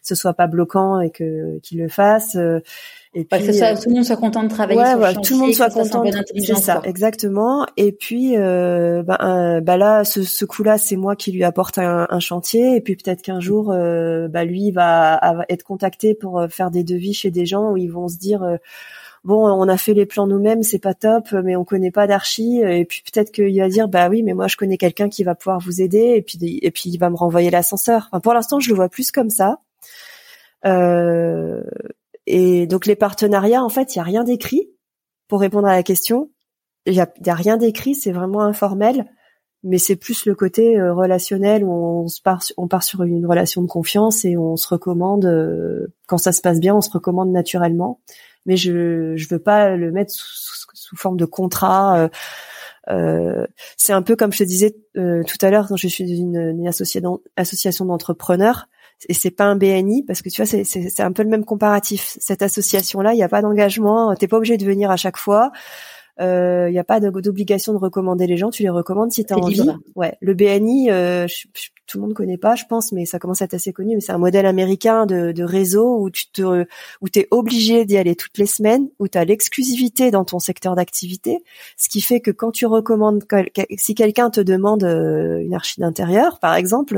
ce soit pas bloquant et que qu'il le fasse. Et puis, que ça, tout le monde soit content de travailler ouais, sur le chantier, tout le monde soit content. C'est ça, exactement. Et puis, euh, bah, bah là, ce, ce coup-là, c'est moi qui lui apporte un, un chantier. Et puis peut-être qu'un jour, euh, bah, lui va, va, être contacté pour euh, faire des devis chez des gens où ils vont se dire. Euh, bon, on a fait les plans nous-mêmes, c'est pas top, mais on connaît pas d'archi. Et puis peut-être qu'il va dire, bah oui, mais moi je connais quelqu'un qui va pouvoir vous aider. Et puis et puis il va me renvoyer l'ascenseur. Enfin, pour l'instant, je le vois plus comme ça. Euh, et donc les partenariats, en fait, il y a rien d'écrit pour répondre à la question. Il y a, rien d'écrit, c'est vraiment informel, mais c'est plus le côté euh, relationnel où on part, sur une relation de confiance et on se recommande euh, quand ça se passe bien, on se recommande naturellement. Mais je je veux pas le mettre sous, forme de contrat. Euh, c'est un peu comme je te disais tout à l'heure quand je suis une, une association d'entrepreneurs et c'est pas un BNI parce que tu vois c'est un peu le même comparatif. Cette association là, il n'y a pas d'engagement, t'es pas obligé de venir à chaque fois. Il euh, n'y a pas d'obligation de recommander les gens, tu les recommandes si tu as envie. Ouais, le BNI, euh, tout le monde connaît pas, je pense, mais ça commence à être assez connu. Mais c'est un modèle américain de, de réseau où tu te, où t'es obligé d'y aller toutes les semaines, où tu as l'exclusivité dans ton secteur d'activité, ce qui fait que quand tu recommandes, si quelqu'un te demande euh, une archi d'intérieur, par exemple,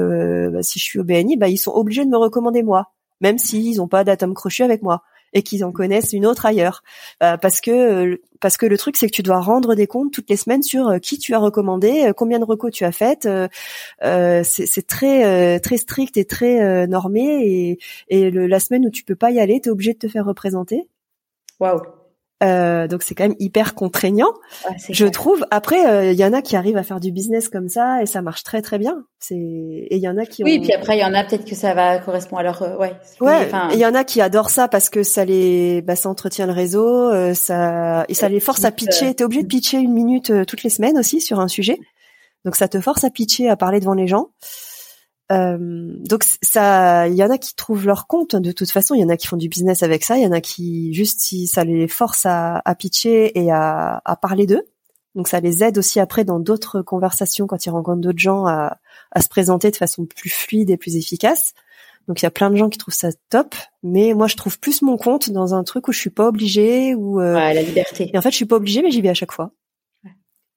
bah, si je suis au BNI, bah, ils sont obligés de me recommander moi, même s'ils n'ont pas d'atome crochu avec moi et qu'ils en connaissent une autre ailleurs. Euh, parce que euh, parce que le truc c'est que tu dois rendre des comptes toutes les semaines sur euh, qui tu as recommandé, combien de recos tu as faites. c'est très très strict et très normé et, et le, la semaine où tu peux pas y aller, tu es obligé de te faire représenter. Waouh. Euh, donc c'est quand même hyper contraignant, je trouve. Après, il y en a qui arrivent à faire du business comme ça et ça marche très très bien. C'est et il y en a qui oui, puis après il y en a peut-être que ça va correspondre à leur euh, ouais. Ouais. Il y en a qui adorent ça parce que ça les bah ça entretient le réseau, euh, ça et ça les force à pitcher. T'es obligé de pitcher une minute toutes les semaines aussi sur un sujet, donc ça te force à pitcher, à parler devant les gens. Euh, donc ça, il y en a qui trouvent leur compte. De toute façon, il y en a qui font du business avec ça. Il y en a qui juste si ça les force à, à pitcher et à, à parler d'eux. Donc ça les aide aussi après dans d'autres conversations quand ils rencontrent d'autres gens à, à, se présenter de façon plus fluide et plus efficace. Donc il y a plein de gens qui trouvent ça top, mais moi je trouve plus mon compte dans un truc où je suis pas obligée ou euh... ouais, la liberté. Et en fait je suis pas obligée mais j'y vais à chaque fois.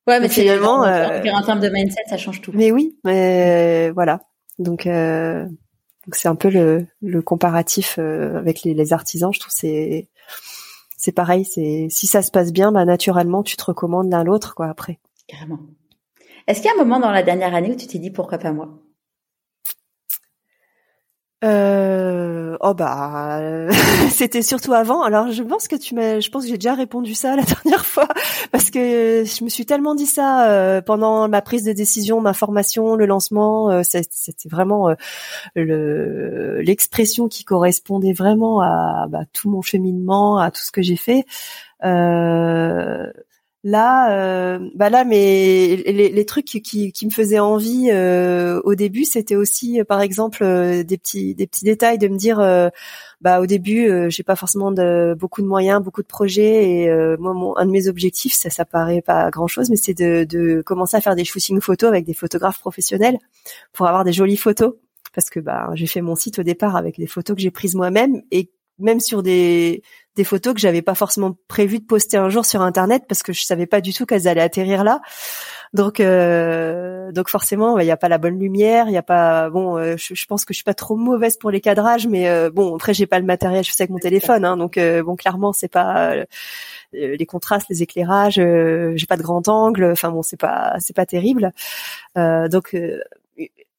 Ouais, mais finalement, euh... en termes de mindset, ça change tout. Mais oui, mais voilà. Donc, euh, donc c'est un peu le, comparatif euh, avec les, les, artisans. Je trouve c'est c'est pareil. C'est si ça se passe bien, bah naturellement tu te recommandes l'un l'autre quoi après. Carrément. Est-ce qu'il y a un moment dans la dernière année où tu t'es dit pourquoi pas moi? Euh, oh bah c'était surtout avant. Alors je pense que tu m'as, je pense que j'ai déjà répondu ça la dernière fois parce que je me suis tellement dit ça euh, pendant ma prise de décision, ma formation, le lancement. Euh, c'était vraiment euh, le l'expression qui correspondait vraiment à bah, tout mon cheminement, à tout ce que j'ai fait. Euh, Là, euh, bah là, mais les, les trucs qui, qui, me faisaient envie euh, au début, c'était aussi, euh, par exemple, des petits des petits détails de me dire, bah au début, j'ai pas forcément de beaucoup de moyens, beaucoup de projets, et moi, mon, un de mes objectifs, ça, ça paraît pas grand chose, mais c'est de, de commencer à faire des shootings photos avec des photographes professionnels pour avoir des jolies photos, parce que bah j'ai fait mon site au départ avec des photos que j'ai prises moi-même et même sur des des photos que j'avais pas forcément prévu de poster un jour sur internet parce que je savais pas du tout qu'elles allaient atterrir là. Donc donc forcément, il n'y a pas la bonne lumière, il y a pas bon. Je, je, pense que je suis pas trop mauvaise pour les cadrages, mais bon après j'ai pas le matériel, je fais avec mon téléphone, hein, donc bon clairement c'est pas les contrastes, les éclairages, j'ai pas de grand angle. Enfin bon, c'est pas c'est pas terrible. donc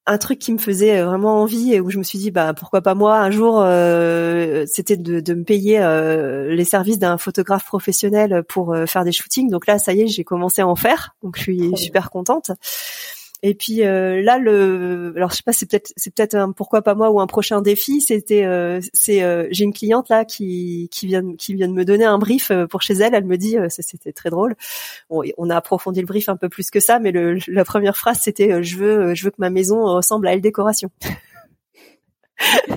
un truc qui me faisait vraiment envie et où je me suis dit bah pourquoi pas moi un jour euh, c'était de, de, me payer euh, les services d'un photographe professionnel pour euh, faire des shootings. Donc là ça y est j'ai commencé à en faire. Donc je suis super contente et puis euh, là, le, alors je sais pas, c'est peut-être, c'est peut-être un pourquoi pas moi ou un prochain défi. C'était, euh, c'est, euh, j'ai une cliente là qui vient qui vient de me donner un brief pour chez elle. Elle me dit, c'était très drôle. On a approfondi le brief un peu plus que ça, mais le, la première phrase c'était, je veux, je veux que ma maison ressemble à elle décoration.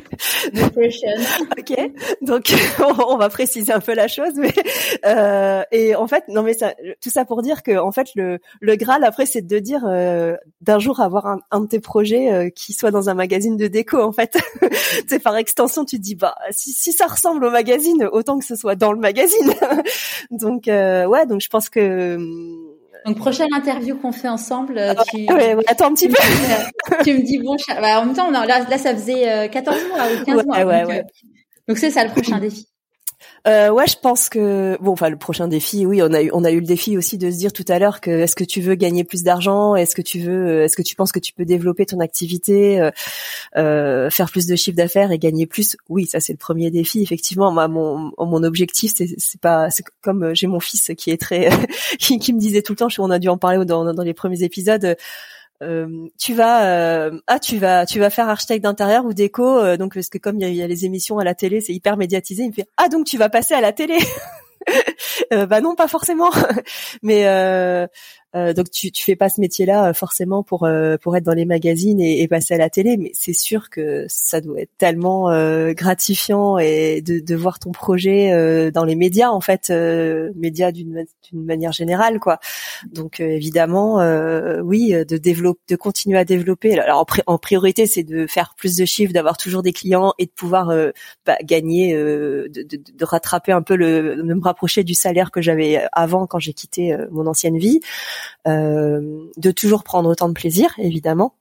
ok, donc on va préciser un peu la chose, mais euh, et en fait non mais ça, tout ça pour dire que en fait le le graal après c'est de dire euh, d'un jour avoir un, un, de tes projets euh, qui soit dans un magazine de déco en fait. c'est par extension tu te dis bah si, si ça ressemble au magazine autant que ce soit dans le magazine. donc euh, ouais donc je pense que donc prochaine interview qu'on fait ensemble, euh, tu, ouais, ouais, attends un petit peu. Euh, tu me dis bon, bah, en même temps, là, là ça faisait 14 euh, mois ou 15 mois. Donc, donc c'est ça le prochain défi. Euh, ouais, je pense que bon, enfin le prochain défi, oui, on a eu on a eu le défi aussi de se dire tout à l'heure que est-ce que tu veux gagner plus d'argent, est-ce que tu veux, est-ce que tu penses que tu peux développer ton activité, euh, euh, faire plus de chiffre d'affaires et gagner plus? Oui, ça c'est le premier défi. Effectivement, moi mon mon objectif c'est pas comme euh, j'ai mon fils qui est très qui, qui, me disait tout le temps, je, on a dû en parler dans dans les premiers épisodes euh, tu vas euh, ah tu vas tu vas faire architecte d'intérieur ou déco euh, donc parce que comme il y, a, les émissions à la télé c'est hyper médiatisé il me fait ah donc tu vas passer à la télé. Bah non pas forcément. Mais donc tu tu fais pas ce métier-là euh, forcément pour euh, pour être dans les magazines et, et passer à la télé, mais c'est sûr que ça doit être tellement gratifiant et de, de voir ton projet dans les médias en fait, médias d'une d'une manière générale quoi. Donc évidemment oui de développer de continuer à développer. Alors en, priorité c'est de faire plus de chiffres, d'avoir toujours des clients et de pouvoir bah, gagner, de, de, de, rattraper un peu le, de me rapprocher du salaire que j'avais avant quand j'ai quitté mon ancienne vie. Euh, de toujours prendre autant de plaisir, évidemment.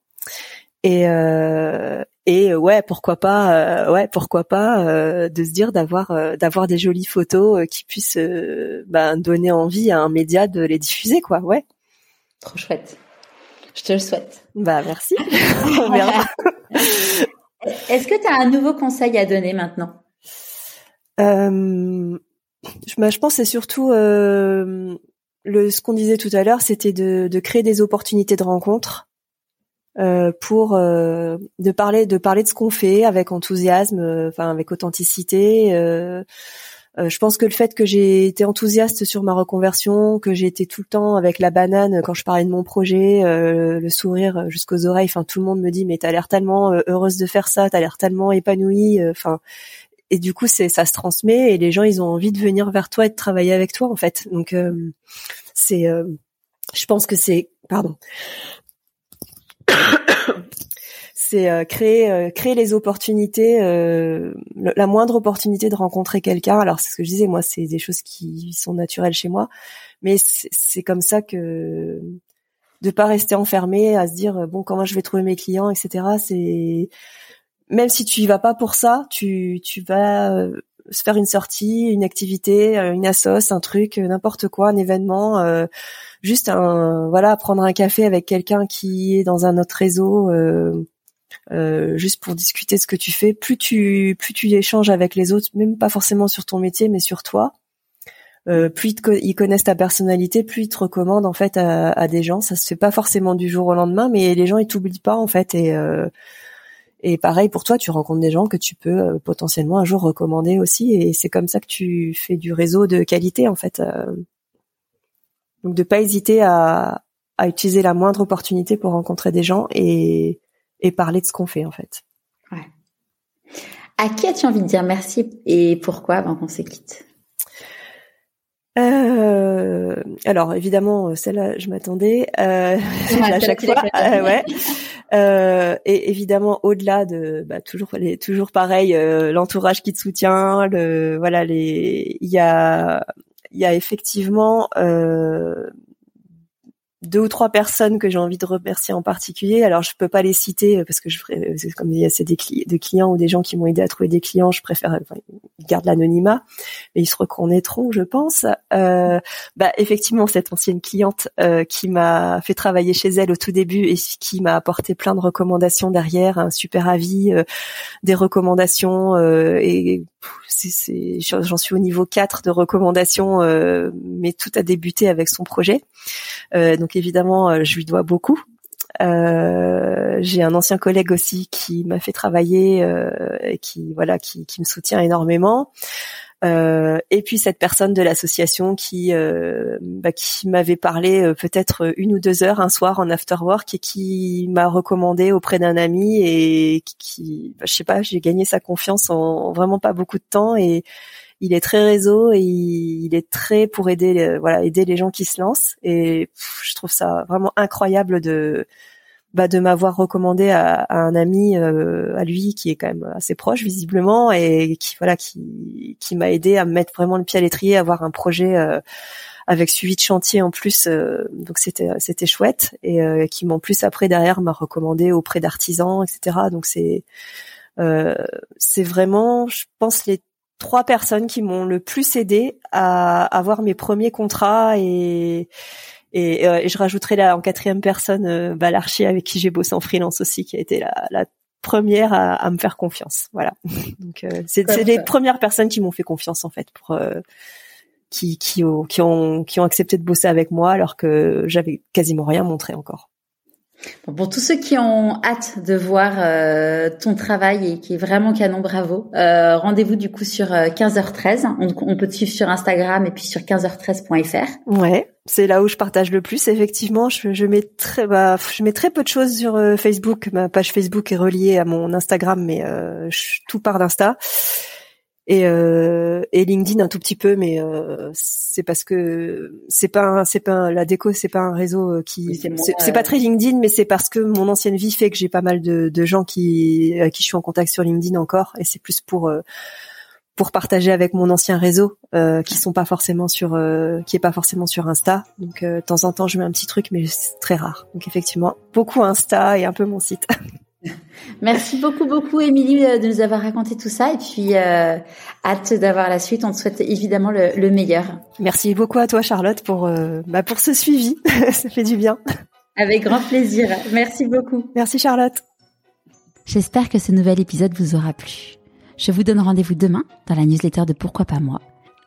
Et euh, et ouais, pourquoi pas, euh, ouais, pourquoi pas de se dire d'avoir d'avoir des jolies photos qui puissent ben, donner envie à un média de les diffuser, quoi. Ouais. Trop chouette. Je te le souhaite. Bah merci. Est-ce que tu as un nouveau conseil à donner maintenant? Euh, je, bah, je pense c'est surtout euh, le, ce qu'on disait tout à l'heure, c'était de, créer des opportunités de rencontre euh, pour euh, de parler de parler de ce qu'on fait avec enthousiasme, euh, enfin avec authenticité. Je pense que le fait que j'ai été enthousiaste sur ma reconversion, que j'ai été tout le temps avec la banane quand je parlais de mon projet, le sourire jusqu'aux oreilles, enfin tout le monde me dit mais t'as l'air tellement heureuse de faire ça, t'as l'air tellement épanouie, enfin et du coup c'est ça se transmet et les gens ils ont envie de venir vers toi et de travailler avec toi en fait. Donc euh, c'est euh, je pense que c'est pardon. C'est euh, créer créer les opportunités la moindre opportunité de rencontrer quelqu'un. Alors c'est ce que je disais moi c'est des choses qui sont naturelles chez moi. Mais c'est comme ça que de pas rester enfermé à se dire bon comment je vais trouver mes clients etc c'est même si tu y vas pas pour ça, tu, tu vas euh, se faire une sortie, une activité, euh, une assos, un truc, euh, n'importe quoi, un événement, juste un voilà, prendre un café avec quelqu'un qui est dans un autre réseau, juste pour discuter ce que tu fais. Plus tu plus tu échanges avec les autres, même pas forcément sur ton métier, mais sur toi. plus ils, connaissent ta personnalité, plus ils te recommandent en fait à, à, des gens. Ça se fait pas forcément du jour au lendemain, mais les gens ils t'oublient pas en fait et et pareil pour toi, tu rencontres des gens que tu peux euh, potentiellement un jour recommander aussi, et c'est comme ça que tu fais du réseau de qualité en fait. Euh. Donc de pas hésiter à, utiliser la moindre opportunité pour rencontrer des gens et, et parler de ce qu'on fait en fait. Ouais. À qui as-tu envie de dire merci et pourquoi avant qu'on se quitte euh, alors évidemment, celle-là, je m'attendais euh, à chaque fois. Euh, ouais. Euh, et évidemment, au-delà de bah, toujours les, toujours pareil, euh, l'entourage qui te soutient, le voilà les, il y a il y a effectivement deux ou trois personnes que j'ai envie de remercier en particulier. Alors je peux pas les citer parce que je comme il y a des, des, clients ou des gens qui m'ont aidé à trouver des clients, je préfère enfin, ils gardent l'anonymat, mais ils se reconnaîtront, je pense. Euh, bah effectivement cette ancienne cliente euh, qui m'a fait travailler chez elle au tout début et qui m'a apporté plein de recommandations derrière, un super avis, euh, des recommandations euh, et j'en suis au niveau 4 de recommandations, euh, mais tout a débuté avec son projet. Euh, donc évidemment, euh, je lui dois beaucoup. j'ai un ancien collègue aussi qui m'a fait travailler et qui voilà qui, qui me soutient énormément. Euh, et puis cette personne de l'association qui euh, bah, qui m'avait parlé euh, peut-être une ou deux heures un soir en after work et qui m'a recommandé auprès d'un ami et qui, bah, je sais pas, j'ai gagné sa confiance en, vraiment pas beaucoup de temps et il est très réseau et il, est très pour aider voilà aider les gens qui se lancent. Et je trouve ça vraiment incroyable de bah, de m'avoir recommandé à, un ami euh, à lui qui est quand même assez proche visiblement et qui voilà qui qui m'a aidé à me mettre vraiment le pied à l'étrier, à avoir un projet euh, avec suivi de chantier en plus euh, donc c'était c'était chouette. Et qui m'en plus après derrière m'a recommandé auprès d'artisans etc donc c'est c'est vraiment je pense les trois personnes qui m'ont le plus aidé à avoir mes premiers contrats et euh, et, je rajouterai là en quatrième personne euh, bah, l'archi avec qui j'ai bossé en freelance aussi, qui a été la, la première à, à, me faire confiance. Voilà. Donc euh, c'est les premières personnes qui m'ont fait confiance en fait pour euh, qui qui ont, qui ont qui ont accepté de bosser avec moi alors que j'avais quasiment rien montré encore. Bon, pour tous ceux qui ont hâte de voir euh, ton travail et qui est vraiment canon, bravo. Euh, Rendez-vous du coup sur 15h13. On, on, peut te suivre sur Instagram et puis sur 15h13.fr. Ouais c'est là où je partage le plus. Effectivement, je, je mets très, bah, je mets très peu de choses sur euh, Facebook. Ma page Facebook est reliée à mon Instagram, mais euh, je, tout part d'Insta et, euh, et LinkedIn un tout petit peu, mais euh, c'est parce que c'est pas, c'est pas la déco, c'est pas un réseau euh, qui, c'est pas très LinkedIn, mais c'est parce que mon ancienne vie fait que j'ai pas mal de, de gens qui, à qui je suis en contact sur LinkedIn encore, et c'est plus pour pour partager avec mon ancien réseau euh, qui sont pas forcément sur euh, qui est pas forcément sur Insta. Donc euh, de temps en temps je mets un petit truc mais c'est très rare. Donc effectivement, beaucoup Insta et un peu mon site. Merci beaucoup beaucoup Émilie de nous avoir raconté tout ça et puis hâte d'avoir la suite. On te souhaite évidemment le, meilleur. Merci beaucoup à toi Charlotte pour bah, pour ce suivi. ça fait du bien. Avec grand plaisir. Merci beaucoup. Merci Charlotte. J'espère que ce nouvel épisode vous aura plu. Je vous donne rendez-vous demain dans la newsletter de Pourquoi pas moi.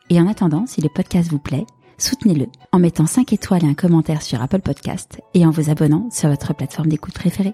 Et en attendant, si le podcast vous plaît, soutenez-le en mettant 5 étoiles et un commentaire sur Apple Podcast et en vous abonnant sur votre plateforme d'écoute préférée.